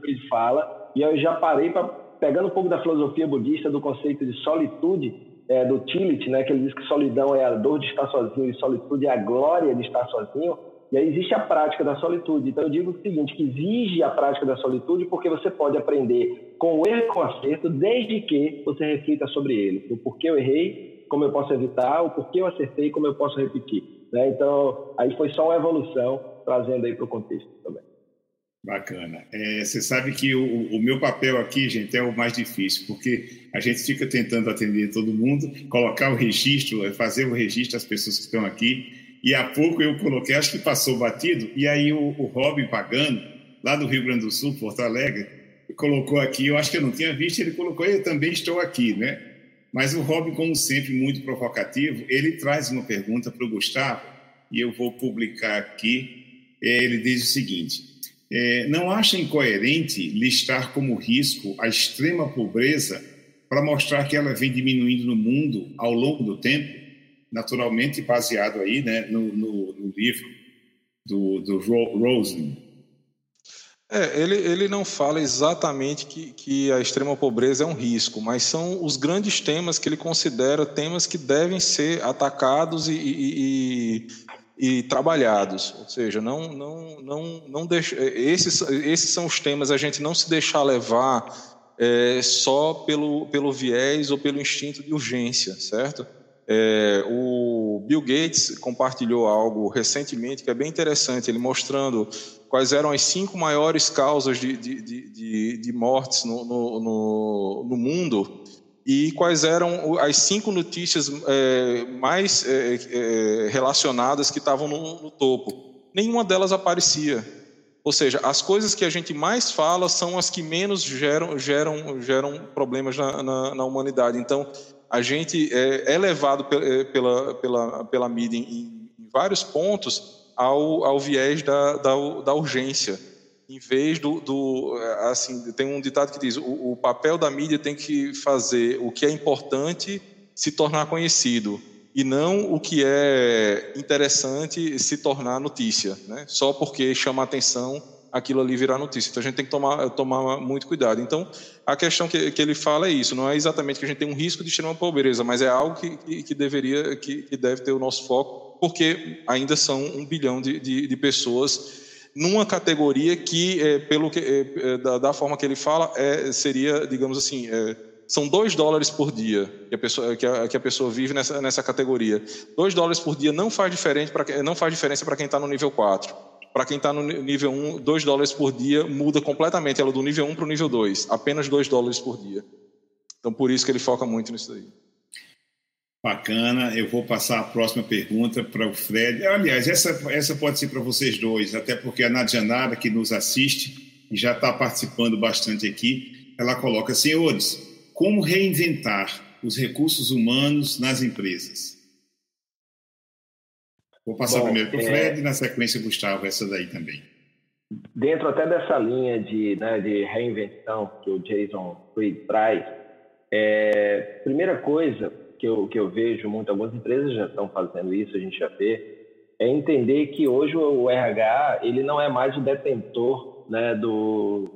Fried fala, e eu já parei para pegando um pouco da filosofia budista do conceito de solitude, é, do Tillich, né, que ele diz que solidão é a dor de estar sozinho e solitude é a glória de estar sozinho. E aí existe a prática da solitude. Então eu digo o seguinte, que exige a prática da solitude porque você pode aprender com o erro e com o acerto, desde que você reflita sobre ele. O porquê eu errei, como eu posso evitar, o porquê eu acertei, como eu posso repetir. Né? Então, aí foi só uma evolução, trazendo aí para o contexto também. Bacana. É, você sabe que o, o, meu papel aqui, gente, é o mais difícil, porque a gente fica tentando atender todo mundo, colocar o registro, fazer o registro das pessoas que estão aqui, e há pouco eu coloquei, acho que passou batido, e aí o, o Robin Pagano, lá do Rio Grande do Sul, Porto Alegre, colocou aqui, eu acho que eu não tinha visto, ele colocou, eu também estou aqui, né? Mas o Robin, como sempre, muito provocativo, ele traz uma pergunta para o Gustavo, e eu vou publicar aqui. É, ele diz o seguinte: é, não acha incoerente listar como risco a extrema pobreza para mostrar que ela vem diminuindo no mundo ao longo do tempo? Naturalmente baseado aí né, no, no, no livro do, do Rosen. É, ele, ele não fala exatamente que, que a extrema pobreza é um risco, mas são os grandes temas que ele considera temas que devem ser atacados e, e, e, e trabalhados. Ou seja, não, não, não, não deixa, esses, esses são os temas, a gente não se deixar levar é, só pelo, pelo viés ou pelo instinto de urgência, certo? É, o Bill Gates compartilhou algo recentemente que é bem interessante, ele mostrando quais eram as cinco maiores causas de, de, de, de mortes no, no, no, no, mundo e quais eram as cinco notícias é, mais é, é relacionadas que estavam no, no topo. Nenhuma delas aparecia. Ou seja, as coisas que a gente mais fala são as que menos geram, geram, geram problemas na, na, na humanidade. Então, a gente é, é levado é, pela, pela, pela mídia em, em vários pontos ao, ao viés da, da, da urgência em vez do, do, assim tem um ditado que diz o, o, papel da mídia tem que fazer o que é importante se tornar conhecido e não o que é interessante se tornar notícia né? só porque chama atenção aquilo ali virar notícia. Então a gente tem que tomar, tomar muito cuidado. Então a questão que, que ele fala é isso: não é exatamente que a gente tem um risco de extrema pobreza, mas é algo que, que, deveria, que, que, deve ter o nosso foco, porque ainda são um bilhão de, de, de pessoas numa categoria que, é, pelo que, é, é, da, da, forma que ele fala, é, seria, digamos assim, é, são dois dólares por dia que a pessoa, que a, que a pessoa vive nessa, nessa categoria. Dois dólares por dia não faz, diferente pra, não faz diferença para quem está no nível 4. Para quem está no nível 1, 2 dólares por dia muda completamente ela do nível 1 para o nível 2, apenas 2 dólares por dia. Então, por isso que ele foca muito nisso aí. Bacana, eu vou passar a próxima pergunta para o Fred. Aliás, essa, essa pode ser para vocês dois, até porque a Nadianara, que nos assiste e já está participando bastante aqui, ela coloca: senhores, como reinventar os recursos humanos nas empresas? Vou passar Bom, primeiro para o Fred é... e na sequência Gustavo, essa daí também. Dentro até dessa linha de, né, de reinvenção que o Jason Fried traz, é, primeira coisa que eu, que eu vejo muito, algumas empresas já estão fazendo isso, a gente já vê, é entender que hoje o RH ele não é mais o detentor né, do,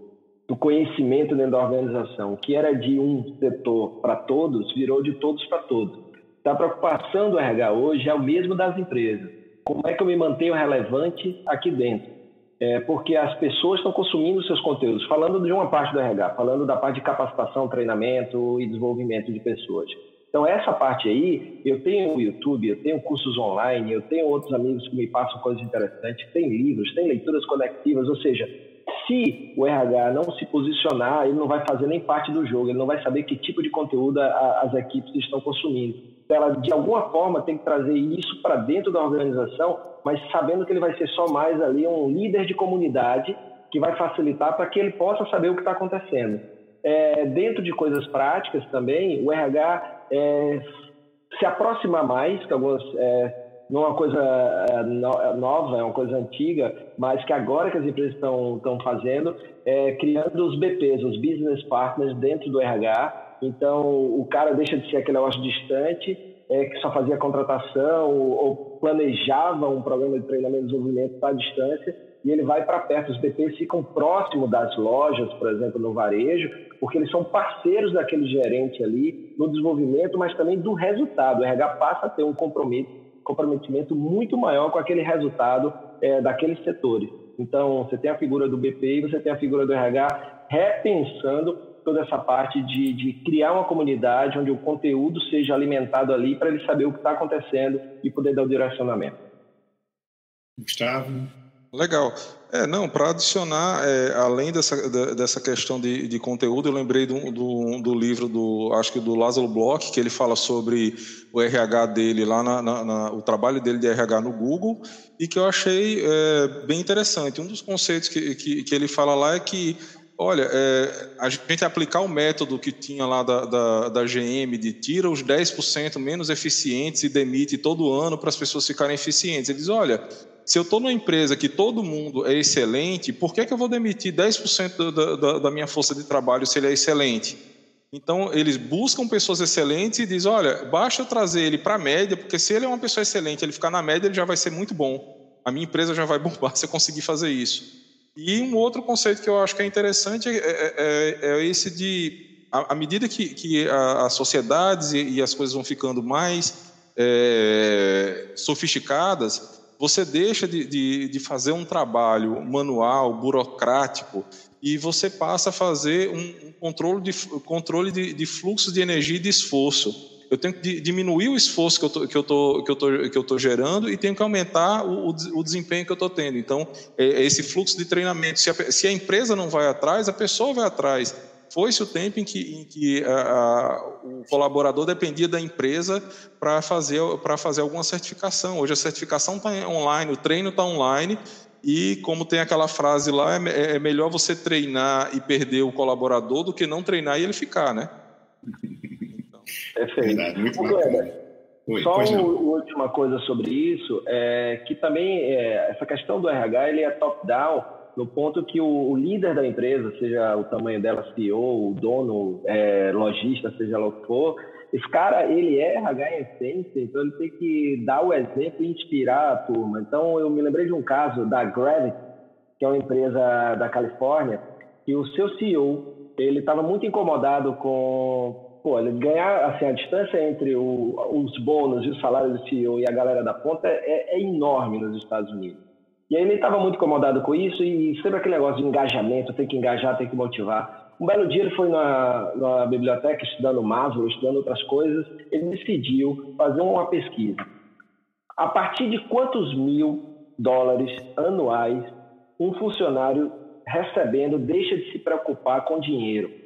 do conhecimento dentro da organização, que era de um setor para todos, virou de todos para todos. Então, a preocupação do RH hoje é o mesmo das empresas. Como é que eu me mantenho relevante aqui dentro? É porque as pessoas estão consumindo seus conteúdos, falando de uma parte do RH, falando da parte de capacitação, treinamento e desenvolvimento de pessoas. Então, essa parte aí, eu tenho o YouTube, eu tenho cursos online, eu tenho outros amigos que me passam coisas interessantes, tem livros, tem leituras conectivas, ou seja, se o RH não se posicionar, ele não vai fazer nem parte do jogo, ele não vai saber que tipo de conteúdo a, as equipes estão consumindo. Ela, de alguma forma, tem que trazer isso para dentro da organização, mas sabendo que ele vai ser só mais ali um líder de comunidade que vai facilitar para que ele possa saber o que está acontecendo. É, dentro de coisas práticas também, o RH é, se aproximar mais, que algumas é, não é uma coisa é, nova, é uma coisa antiga, mas que agora que as empresas estão, estão fazendo, é criando os BPs, os Business Partners dentro do RH. Então, o cara deixa de ser aquele negócio distante, é, que só fazia contratação ou, ou planejava um programa de treinamento e desenvolvimento à distância, e ele vai para perto. Os BPs ficam próximos das lojas, por exemplo, no varejo, porque eles são parceiros daquele gerente ali no desenvolvimento, mas também do resultado. O RH passa a ter um comprometimento muito maior com aquele resultado é, daqueles setores. Então, você tem a figura do BP e você tem a figura do RH repensando toda essa parte de, de criar uma comunidade onde o conteúdo seja alimentado ali para ele saber o que está acontecendo e poder dar o direcionamento. Gustavo? Legal. É, não, para adicionar, é, além dessa, dessa questão de, de conteúdo, eu lembrei do, do, do, livro do, acho que do Lázaro Bloch, que ele fala sobre o RH dele lá, na, na, na, o trabalho dele de RH no Google, e que eu achei é, bem interessante. Um dos conceitos que, que, que, ele fala lá é que, olha, é, a gente aplicar o método que tinha lá da, da, da GM de tira os 10% menos eficientes e demite todo ano para as pessoas ficarem eficientes. Ele diz, olha se eu estou numa empresa que todo mundo é excelente, por que, que eu vou demitir 10% da, da, da minha força de trabalho se ele é excelente? Então, eles buscam pessoas excelentes e dizem: olha, basta trazer ele para a média, porque se ele é uma pessoa excelente, ele ficar na média, ele já vai ser muito bom. A minha empresa já vai bombar se eu conseguir fazer isso. E um outro conceito que eu acho que é interessante é, é, é, é esse de, à medida que, que as sociedades e, e, as coisas vão ficando mais é, sofisticadas, você deixa de, de, de fazer um trabalho manual, burocrático, e você passa a fazer um, controle, de, controle de, de fluxo de energia e de esforço. Eu tenho que diminuir o esforço que eu tô, que eu tô, que eu tô, que eu tô gerando e tenho que aumentar o, o desempenho que eu estou tendo. Então, é, é esse fluxo de treinamento. Se a, se a empresa não vai atrás, a pessoa vai atrás. Foi-se o tempo em que, em que a, a, o colaborador dependia da empresa para fazer, fazer alguma certificação. Hoje a certificação está online, o treino está online, e como tem aquela frase lá, é, é, melhor você treinar e perder o colaborador do que não treinar e ele ficar, né? Perfeito. Verdade, muito bacana. Oi, Só uma última coisa sobre isso, é que também é, essa questão do RH ele é top-down, no ponto que o, o, líder da empresa, seja o tamanho dela, CEO, o dono, é, lojista, seja lá o que for, esse cara, ele é RH em essência, então ele tem que dar o exemplo e inspirar a turma. Então, eu me lembrei de um caso da Gravity, que é uma empresa da Califórnia, que o seu CEO, ele estava muito incomodado com, pô, ganhar, assim, a distância entre o, os bônus e o salário do CEO e a galera da ponta é, é enorme nos Estados Unidos. E aí ele estava muito incomodado com isso e sempre aquele negócio de engajamento, tem que engajar, tem que motivar. Um belo dia ele foi na, na biblioteca estudando Maslow, estudando outras coisas, ele decidiu fazer uma pesquisa. A partir de quantos mil dólares anuais um funcionário recebendo deixa de se preocupar com dinheiro?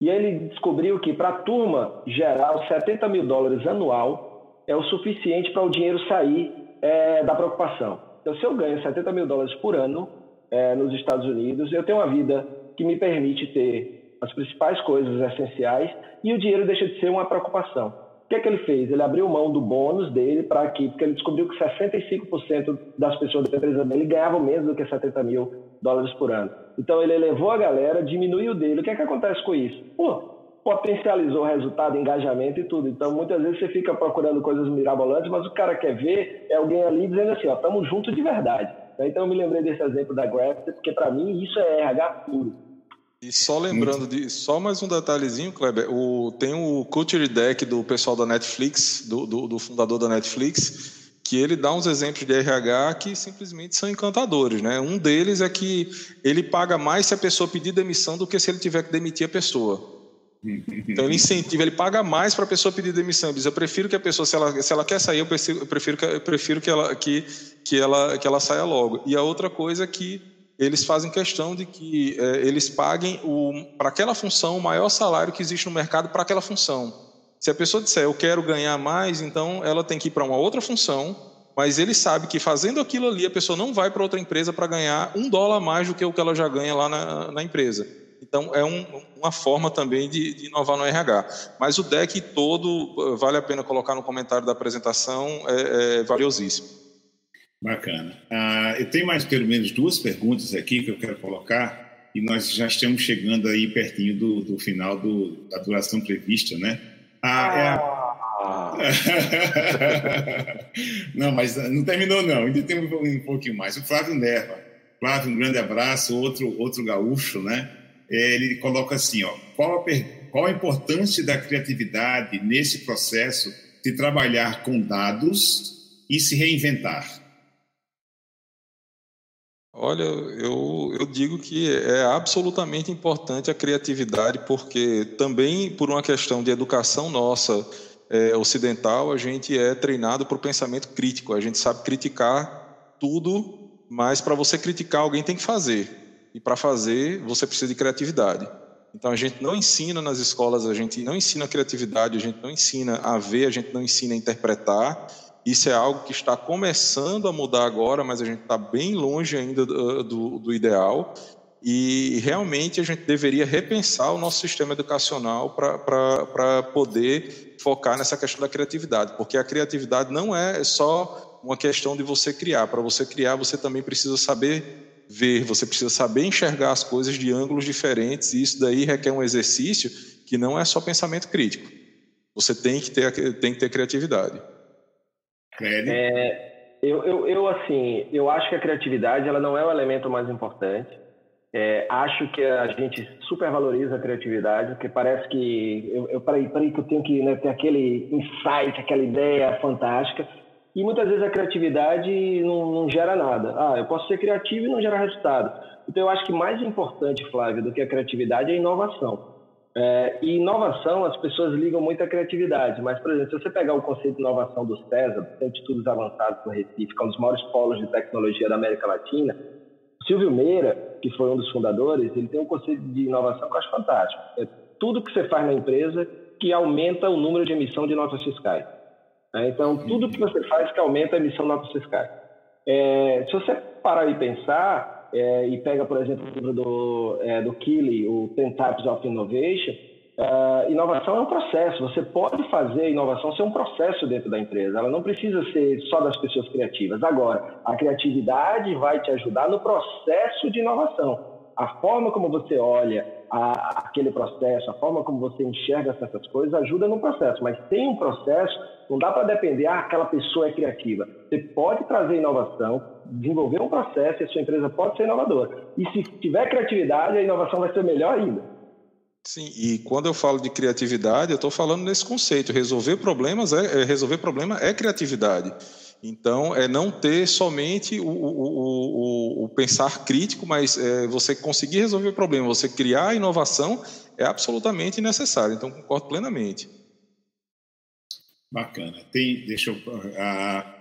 E ele descobriu que para a turma geral, 70 mil dólares anual é o suficiente para o dinheiro sair é, da preocupação. Então, se eu ganho 70 mil dólares por ano é, nos Estados Unidos, eu tenho uma vida que me permite ter as principais coisas essenciais e o dinheiro deixa de ser uma preocupação. O que é que ele fez? Ele abriu mão do bônus dele para aqui, porque ele descobriu que 65% das pessoas da empresa dele ganhavam menos do que 70 mil dólares por ano. Então ele elevou a galera, diminuiu o dele. O que é que acontece com isso? Pô, potencializou o resultado, engajamento e tudo. Então, muitas vezes você fica procurando coisas mirabolantes, mas o cara quer ver é alguém ali dizendo assim, ó, estamos juntos de verdade. Então, eu me lembrei desse exemplo da Graph, porque para mim isso é RH puro. E só lembrando de só mais um detalhezinho, Kleber, o, tem o Culture Deck do pessoal da Netflix, do, do, do, fundador da Netflix, que ele dá uns exemplos de RH que simplesmente são encantadores, né? Um deles é que ele paga mais se a pessoa pedir demissão do que se ele tiver que demitir a pessoa. Então ele incentiva, ele paga mais para a pessoa pedir demissão. Ele diz: eu prefiro que a pessoa, se ela, se ela quer sair, eu prefiro, que, eu prefiro que, ela, que, que, ela, que ela saia logo. E a outra coisa é que eles fazem questão de que é, eles paguem para aquela função o maior salário que existe no mercado para aquela função. Se a pessoa disser eu quero ganhar mais, então ela tem que ir para uma outra função, mas ele sabe que fazendo aquilo ali a pessoa não vai para outra empresa para ganhar um dólar a mais do que o que ela já ganha lá na, na empresa. Então é um, uma forma também de, de, inovar no RH. Mas o deck todo vale a pena colocar no comentário da apresentação, é, é valiosíssimo. Bacana. Ah, eu tenho mais pelo menos duas perguntas aqui que eu quero colocar e nós já estamos chegando aí pertinho do, do final do, da duração prevista, né? Ah, é a... não, mas não terminou não, ainda tem um, pouquinho mais. O Flávio Nerva. Flávio, um grande abraço, outro, outro gaúcho, né? É, ele coloca assim, ó, qual a, qual a importância da criatividade nesse processo de trabalhar com dados e se reinventar? Olha, eu, eu digo que é absolutamente importante a criatividade, porque também por uma questão de educação nossa é, ocidental, a gente é treinado para o pensamento crítico. A gente sabe criticar tudo, mas para você criticar, alguém tem que fazer. E para fazer, você precisa de criatividade. Então a gente não ensina nas escolas, a gente não ensina criatividade, a gente não ensina a ver, a gente não ensina a interpretar. Isso é algo que está começando a mudar agora, mas a gente está bem longe ainda do, do, do, ideal. E realmente a gente deveria repensar o nosso sistema educacional para poder focar nessa questão da criatividade, porque a criatividade não é só uma questão de você criar. Para você criar, você também precisa saber ver, você precisa saber enxergar as coisas de ângulos diferentes, e isso daí requer um exercício que não é só pensamento crítico. Você tem que ter, tem que ter criatividade. É, eu, eu, eu, assim, eu acho que a criatividade ela não é o elemento mais importante. É, acho que a gente supervaloriza a criatividade, porque parece que eu, eu peraí, peraí que eu tenho que né, ter aquele insight, aquela ideia fantástica. E muitas vezes a criatividade não, não gera nada. Ah, eu posso ser criativo e não gerar resultado. Então eu acho que mais importante, Flávio, do que a criatividade é a inovação. É, e inovação, as pessoas ligam muito à criatividade, mas, por exemplo, se você pegar o conceito de inovação do César, do Centro de Estudos Avançados do Recife, que é um dos maiores polos de tecnologia da América Latina, Silvio Meira, que foi um dos fundadores, ele tem um conceito de inovação que eu acho fantástico. É tudo que você faz na empresa que aumenta o número de emissão de notas fiscais. É, então, tudo que você faz que aumenta a emissão de notas fiscais. É, se você parar e pensar, é, e pega, por exemplo, o livro do, é, do Keeley, o Ten Types of Innovation, uh, inovação é um processo. Você pode fazer inovação ser um processo dentro da empresa. Ela não precisa ser só das pessoas criativas. Agora, a criatividade vai te ajudar no processo de inovação. A forma como você olha a, aquele processo, a forma como você enxerga certas coisas ajuda no processo. Mas sem um processo, não dá para depender, ah, aquela pessoa é criativa. Você pode trazer inovação, desenvolver um processo e a sua empresa pode ser inovadora. E se tiver criatividade, a inovação vai ser melhor ainda. Sim, e quando eu falo de criatividade, eu estou falando nesse conceito. Resolver problemas é, é, resolver problema é criatividade. Então, é não ter somente o, o, o, o pensar crítico, mas é, você conseguir resolver o problema, você criar a inovação é absolutamente necessário. Então, concordo plenamente. Bacana. Tem, deixa eu,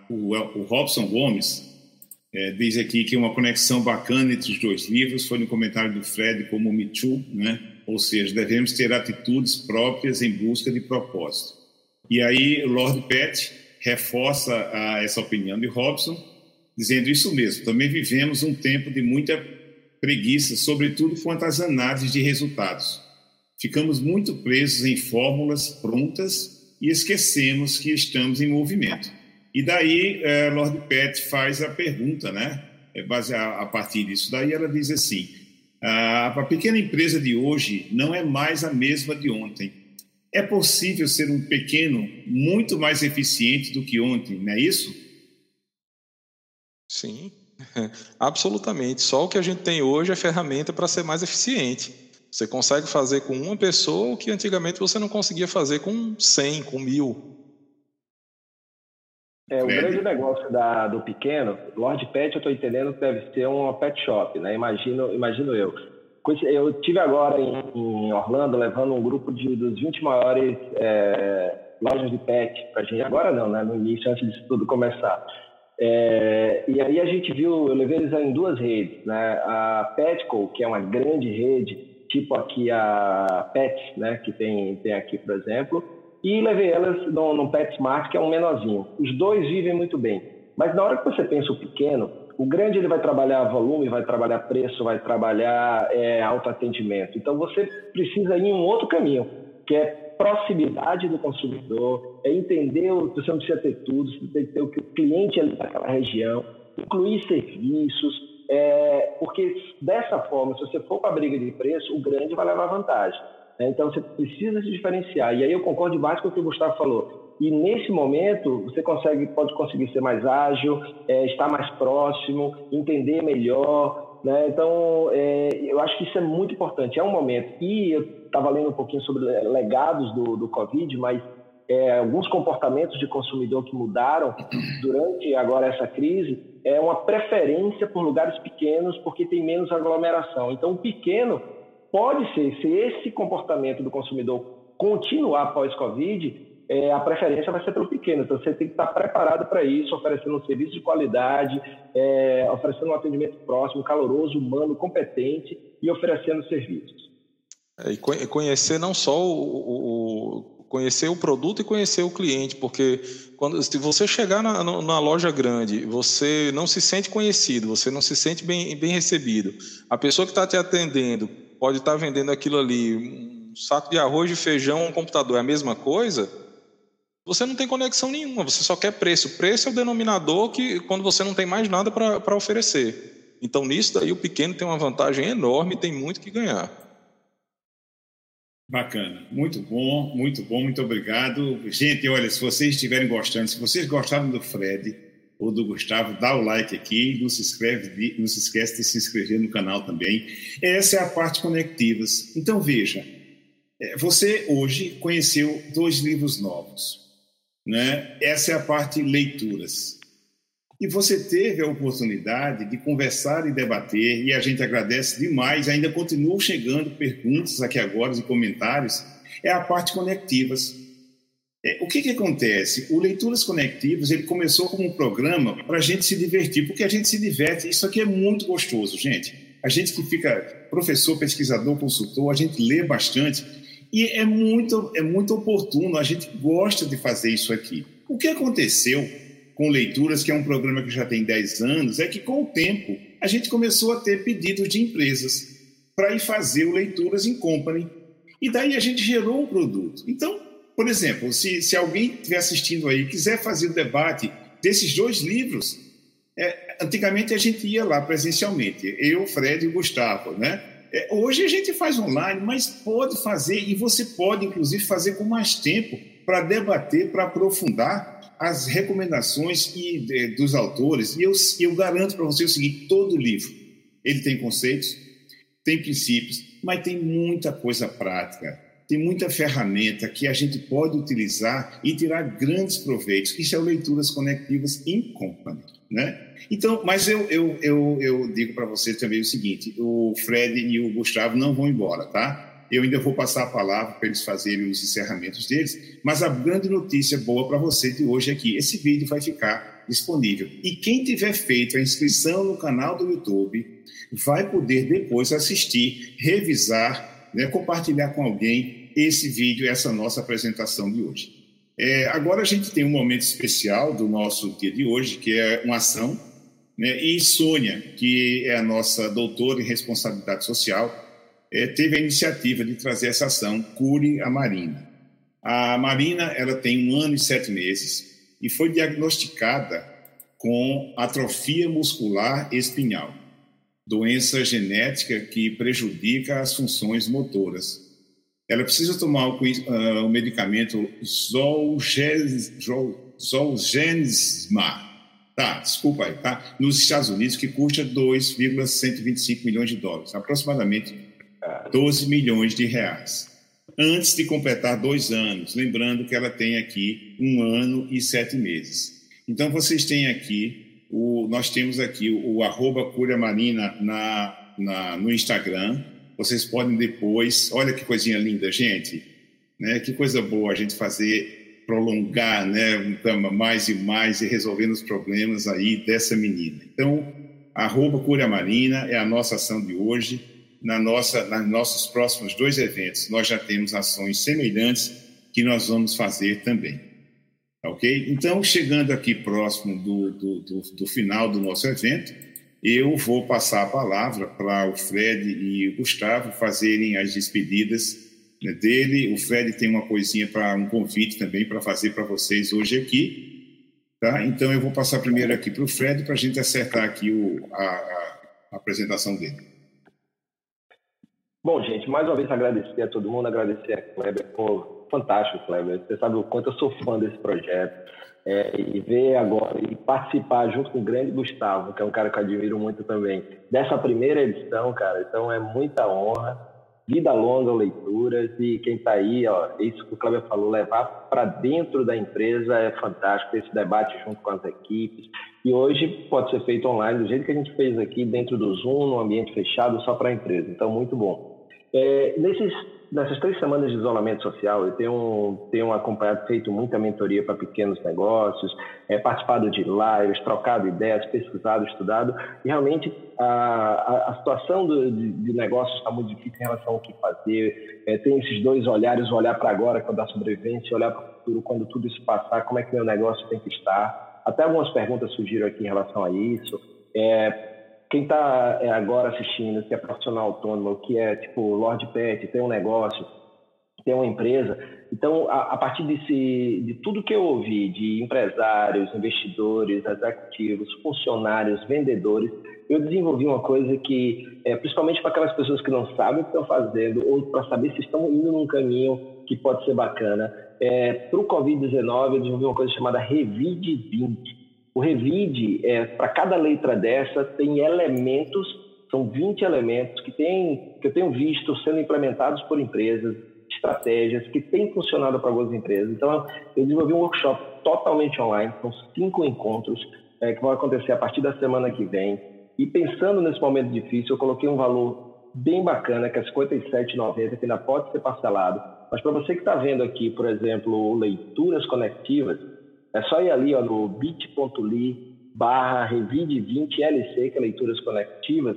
o, o Robson Gomes é, diz aqui que uma conexão bacana entre os dois livros foi no comentário do Fred como Me Too, né? ou seja, devemos ter atitudes próprias em busca de propósito. E aí, Lord Pett reforça a, essa opinião de Robson, dizendo isso mesmo. Também vivemos um tempo de muita preguiça, sobretudo quanto às análises de resultados. Ficamos muito presos em fórmulas prontas e esquecemos que estamos em movimento. E daí, é, Lord Pett faz a pergunta, né? É, a, partir disso. Daí ela diz assim: a pequena empresa de hoje não é mais a mesma de ontem. É possível ser um pequeno muito mais eficiente do que ontem, não é isso? Sim, absolutamente. Só o que a gente tem hoje é ferramenta para ser mais eficiente. Você consegue fazer com uma pessoa o que antigamente você não conseguia fazer com 100, com mil. É, o grande negócio da, do pequeno, Lord Pet, eu estou entendendo que deve ser uma pet shop, né? Imagino, imagino eu. Eu tive agora em, em Orlando levando um grupo de, dos 20 maiores é, lojas de pet para gente. Agora não, né? No início, antes disso tudo começar. É, e aí a gente viu, eu levei eles em duas redes, né? A Petco, que é uma grande rede, tipo aqui a Pets, né? Que tem, tem aqui, por exemplo, e levei elas no, no PetSmart, que é um menorzinho. Os dois vivem muito bem. Mas na hora que você pensa o pequeno, o grande ele vai trabalhar volume, vai trabalhar preço, vai trabalhar é, autoatendimento. Então você precisa ir em um outro caminho, que é proximidade do consumidor, é entender, você não precisa ter tudo, você tem que ter o que o cliente ali daquela região, incluir serviços, é, porque dessa forma, se você for para a briga de preço, o grande vai levar vantagem. Né? Então você precisa se diferenciar. E aí eu concordo demais com o que o Gustavo falou. E nesse momento você consegue, pode conseguir ser mais ágil, é, estar mais próximo, entender melhor. Né? Então é, eu acho que isso é muito importante. É um momento. E eu estava lendo um pouquinho sobre legados do, do Covid, mas é, alguns comportamentos de consumidor que mudaram durante agora essa crise é uma preferência por lugares pequenos porque tem menos aglomeração. Então, o pequeno pode ser, se esse comportamento do consumidor continuar pós-Covid, é, a preferência vai ser pelo pequeno. Então, você tem que estar preparado para isso, oferecendo um serviço de qualidade, é, oferecendo um atendimento próximo, caloroso, humano, competente e oferecendo serviços. É, e conhecer não só o, o, conhecer o produto e conhecer o cliente, porque quando se você chegar na, na, loja grande, você não se sente conhecido, você não se sente bem, bem recebido. A pessoa que está te atendendo pode estar vendendo aquilo ali, um saco de arroz, de feijão, um computador, é a mesma coisa, você não tem conexão nenhuma, você só quer preço. Preço é o denominador que quando você não tem mais nada para oferecer. Então, nisso daí, o pequeno tem uma vantagem enorme e tem muito que ganhar. Bacana, muito bom, muito bom, muito obrigado. Gente, olha, se vocês estiverem gostando, se vocês gostaram do Fred, ou do Gustavo, dá o like aqui, não se, inscreve, não se esquece de se inscrever no canal também. Essa é a parte conectivas. Então veja, é, você hoje conheceu dois livros novos, né? Essa é a parte leituras. E você teve a oportunidade de conversar e debater, e a gente agradece demais. Ainda continuam chegando perguntas aqui agora e comentários. É a parte conectivas. É, o que, que acontece? O Leituras Conectivas ele começou como um programa para a gente se divertir, porque a gente se diverte. Isso aqui é muito gostoso, gente. A gente que fica professor, pesquisador, consultor, a gente lê bastante e é muito, é muito oportuno. A gente gosta de fazer isso aqui. O que aconteceu com Leituras, que é um programa que já tem 10 anos, é que com o tempo a gente começou a ter pedidos de empresas para ir fazer o Leituras em Company. E daí a gente gerou um produto. Então, por exemplo, se, se alguém estiver assistindo aí quiser fazer o debate desses dois livros, é, antigamente a gente ia lá presencialmente, eu, Fred e Gustavo, né? É, hoje a gente faz online, mas pode fazer, e você pode, inclusive, fazer com mais tempo para debater, para aprofundar as recomendações e, de, dos autores. E eu, eu garanto para você o seguinte: todo livro ele tem conceitos, tem princípios, mas tem muita coisa prática tem muita ferramenta que a gente pode utilizar e tirar grandes proveitos. Isso é o Leituras Conectivas in Company. Né? Então, mas eu, eu, eu, eu digo para vocês também o seguinte: o Fred e o Gustavo não vão embora, tá? Eu ainda vou passar a palavra para eles fazerem os encerramentos deles, mas a grande notícia boa para você de hoje é que esse vídeo vai ficar disponível. E quem tiver feito a inscrição no canal do YouTube vai poder depois assistir, revisar né, compartilhar com alguém esse vídeo, essa nossa apresentação de hoje. É, agora a gente tem um momento especial do nosso dia de hoje, que é uma ação, né, e Sônia, que é a nossa doutora em responsabilidade social, é, teve a iniciativa de trazer essa ação Cure a Marina. A Marina ela tem um ano e sete meses e foi diagnosticada com atrofia muscular espinhal doença genética que prejudica as funções motoras. Ela precisa tomar o, uh, o medicamento Zolgensma, tá, desculpa aí, tá? Nos Estados Unidos, que custa 2,125 milhões de dólares, aproximadamente 12 milhões de reais. Antes de completar dois anos, lembrando que ela tem aqui um ano e sete meses. Então vocês têm aqui, o, nós temos aqui o, o arroba Marina na, na, no Instagram. Vocês podem depois, olha que coisinha linda, gente. Né? Que coisa boa a gente fazer, prolongar né? mais e mais e resolvendo os problemas aí dessa menina. Então, arroba Marina é a nossa ação de hoje na nossa, nos nossos próximos dois eventos, nós já temos ações semelhantes que nós vamos fazer também. Ok? Então, chegando aqui próximo do, do, do, do final do nosso evento, eu vou passar a palavra para o Fred e o Gustavo fazerem as despedidas né, dele. O Fred tem uma coisinha para um convite também para fazer para vocês hoje aqui. Tá? Então, eu vou passar primeiro aqui para o Fred para a gente acertar aqui o, a, a, a apresentação dele. Bom, gente, mais uma vez agradecer a todo mundo, agradecer a Kleber. Pô, fantástico, Kleber. Você sabe o quanto eu sou fã desse projeto. É, e ver agora e participar junto com o grande Gustavo, que é um cara que eu admiro muito também, dessa primeira edição, cara. Então é muita honra. Vida longa, leituras. E quem está aí, ó, isso que o Kleber falou, levar para dentro da empresa é fantástico. Esse debate junto com as equipes. E hoje pode ser feito online, do jeito que a gente fez aqui, dentro do Zoom, no ambiente fechado, só para a empresa. Então, muito bom. É, nesses, nessas três semanas de isolamento social, eu tenho, tenho acompanhado, feito muita mentoria para pequenos negócios, é, participado de lives, trocado ideias, pesquisado, estudado, e realmente a, a, a situação do, de, de negócios está muito difícil em relação ao que fazer. É, tem esses dois olhares, olhar para agora, quando a sobrevivência, olhar para o futuro, quando tudo isso passar, como é que meu negócio tem que estar. Até algumas perguntas surgiram aqui em relação a isso. É, quem está é, agora assistindo, que é profissional autônomo, que é tipo Lord Pet, tem um negócio, tem uma empresa. Então, a, a, partir desse, de tudo que eu ouvi de empresários, investidores, executivos, funcionários, vendedores, eu desenvolvi uma coisa que, é, principalmente para aquelas pessoas que não sabem o que estão fazendo ou para saber se estão indo num caminho que pode ser bacana, é, para o Covid-19 eu desenvolvi uma coisa chamada Revide 20 o Revide, é, para cada letra dessa, tem elementos, são 20 elementos que, tem, que eu tenho visto sendo implementados por empresas, estratégias que têm funcionado para algumas empresas. Então, eu desenvolvi um workshop totalmente online, são cinco encontros é, que vão acontecer a partir da semana que vem. E pensando nesse momento difícil, eu coloquei um valor bem bacana, que é R$ 57,90, que ainda pode ser parcelado. Mas para você que está vendo aqui, por exemplo, leituras conectivas, é só ir ali ó, no bit.ly barra revide20lc, que é leituras conectivas,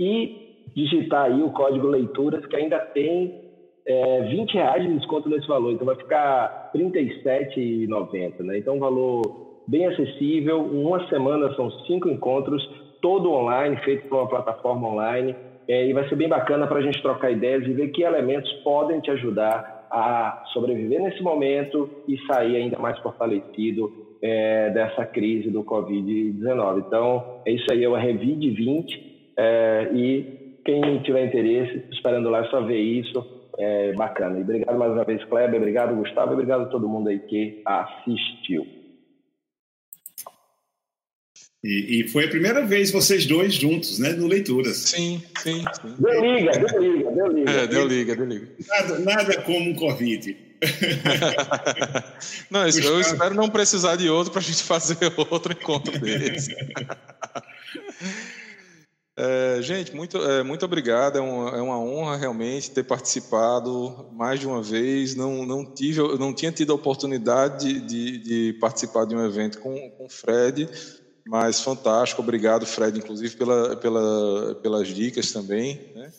e digitar aí o código leituras, que ainda tem é, 20 reais de desconto nesse valor. Então vai ficar R$ 37,90. Né? Então um valor bem acessível. Uma semana são cinco encontros, todo online, feito por uma plataforma online. É, e vai ser bem bacana para a gente trocar ideias e ver que elementos podem te ajudar a sobreviver nesse momento e sair ainda mais fortalecido é, dessa crise do Covid-19. Então, é isso aí, é o Revide 20 é, e quem tiver interesse, esperando lá, é só ver isso, é bacana. E obrigado mais uma vez, Kleber, obrigado, Gustavo, obrigado a todo mundo aí que assistiu. E, e, foi a primeira vez vocês dois juntos, né, no Leituras. Sim, sim. sim. Deu liga, deu liga, deu liga. É, deu liga, deu liga. Nada, nada como um Covid. não, eu espero não precisar de outro para a gente fazer outro encontro desse. É, gente, muito, é, muito obrigado. É uma, é uma, honra realmente ter participado mais de uma vez. Não, não, tive, não tinha tido a oportunidade de, de, de participar de um evento com o Fred mas fantástico, obrigado, Fred, inclusive pela, pela, pelas dicas também. Né?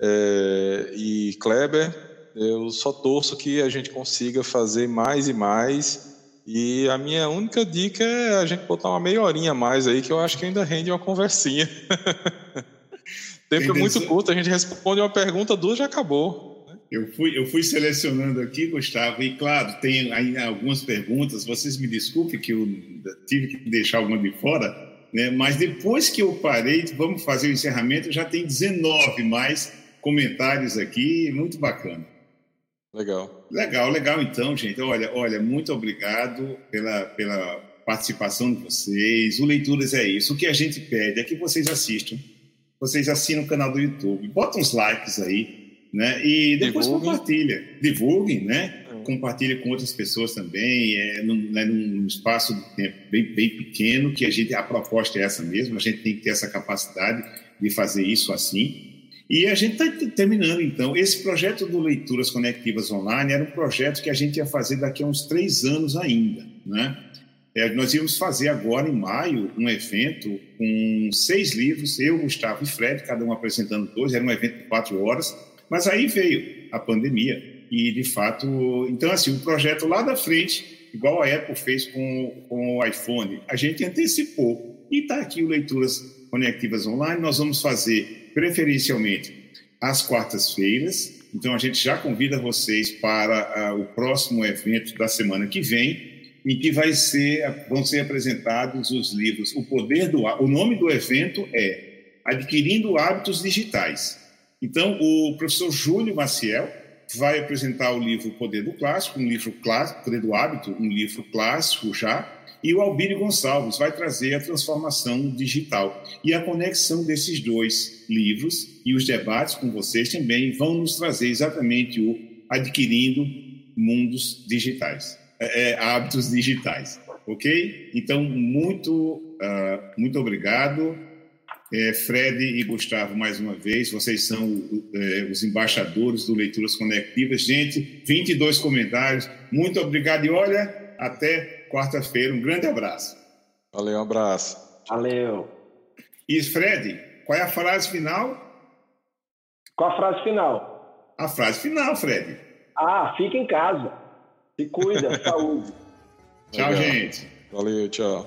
É, e Kleber, eu só torço que a gente consiga fazer mais e mais. E a minha única dica é a gente botar uma meia horinha a mais aí, que eu acho que ainda rende uma conversinha. Tempo é muito curto, a gente responde uma pergunta, duas já acabou. Eu fui, eu fui selecionando aqui, Gustavo, e claro, tem aí algumas perguntas, vocês me desculpem que eu tive que deixar alguma de fora, né? mas depois que eu parei, vamos fazer o encerramento, já tem 19 mais comentários aqui, muito bacana. Legal. Legal, legal então, gente. Olha, olha, muito obrigado pela, pela participação de vocês. O Leituras é isso. O que a gente pede é que vocês assistam vocês assinam o canal do YouTube, botam uns likes aí, né? E depois Divulguem. compartilha. Divulguem, né? É. Compartilha com outras pessoas também, é, num, né, num espaço de tempo bem, bem pequeno, que a gente, a proposta é essa mesmo, a gente tem que ter essa capacidade de fazer isso assim. E a gente está terminando, então. Esse projeto do Leituras Conectivas Online era um projeto que a gente ia fazer daqui a uns três anos ainda, né? É, nós íamos fazer agora, em maio, um evento com seis livros, eu, Gustavo e Fred, cada um apresentando dois, era um evento de quatro horas, mas aí veio a pandemia e, de fato, então, assim, o projeto lá da frente, igual a Apple fez com, com o iPhone, a gente antecipou. E está aqui o Leituras Conectivas Online, nós vamos fazer preferencialmente às quartas-feiras, então a gente já convida vocês para uh, o próximo evento da semana que vem, em que vai ser, vão ser apresentados os livros. O Poder do O nome do evento é Adquirindo Hábitos Digitais. Então, o professor Júlio Maciel vai apresentar o livro Poder do Clássico, um livro clássico, Poder do Hábito, um livro clássico já, e o Albírio Gonçalves vai trazer a transformação digital. E a conexão desses dois livros e os debates com vocês também vão nos trazer exatamente o Adquirindo Mundos Digitais. É, é, hábitos digitais, ok? Então, muito, uh, muito obrigado. É, Fred e Gustavo, mais uma vez, vocês são é, os embaixadores do Leituras Conectivas. Gente, 22 comentários, muito obrigado e olha, até quarta-feira, um grande abraço. Valeu, um abraço. Valeu. E Fred, qual é a frase final? Qual a frase final? A frase final, Fred. Ah, fica em casa. Se cuida, saúde. Tchau, Legal. gente. Valeu, tchau.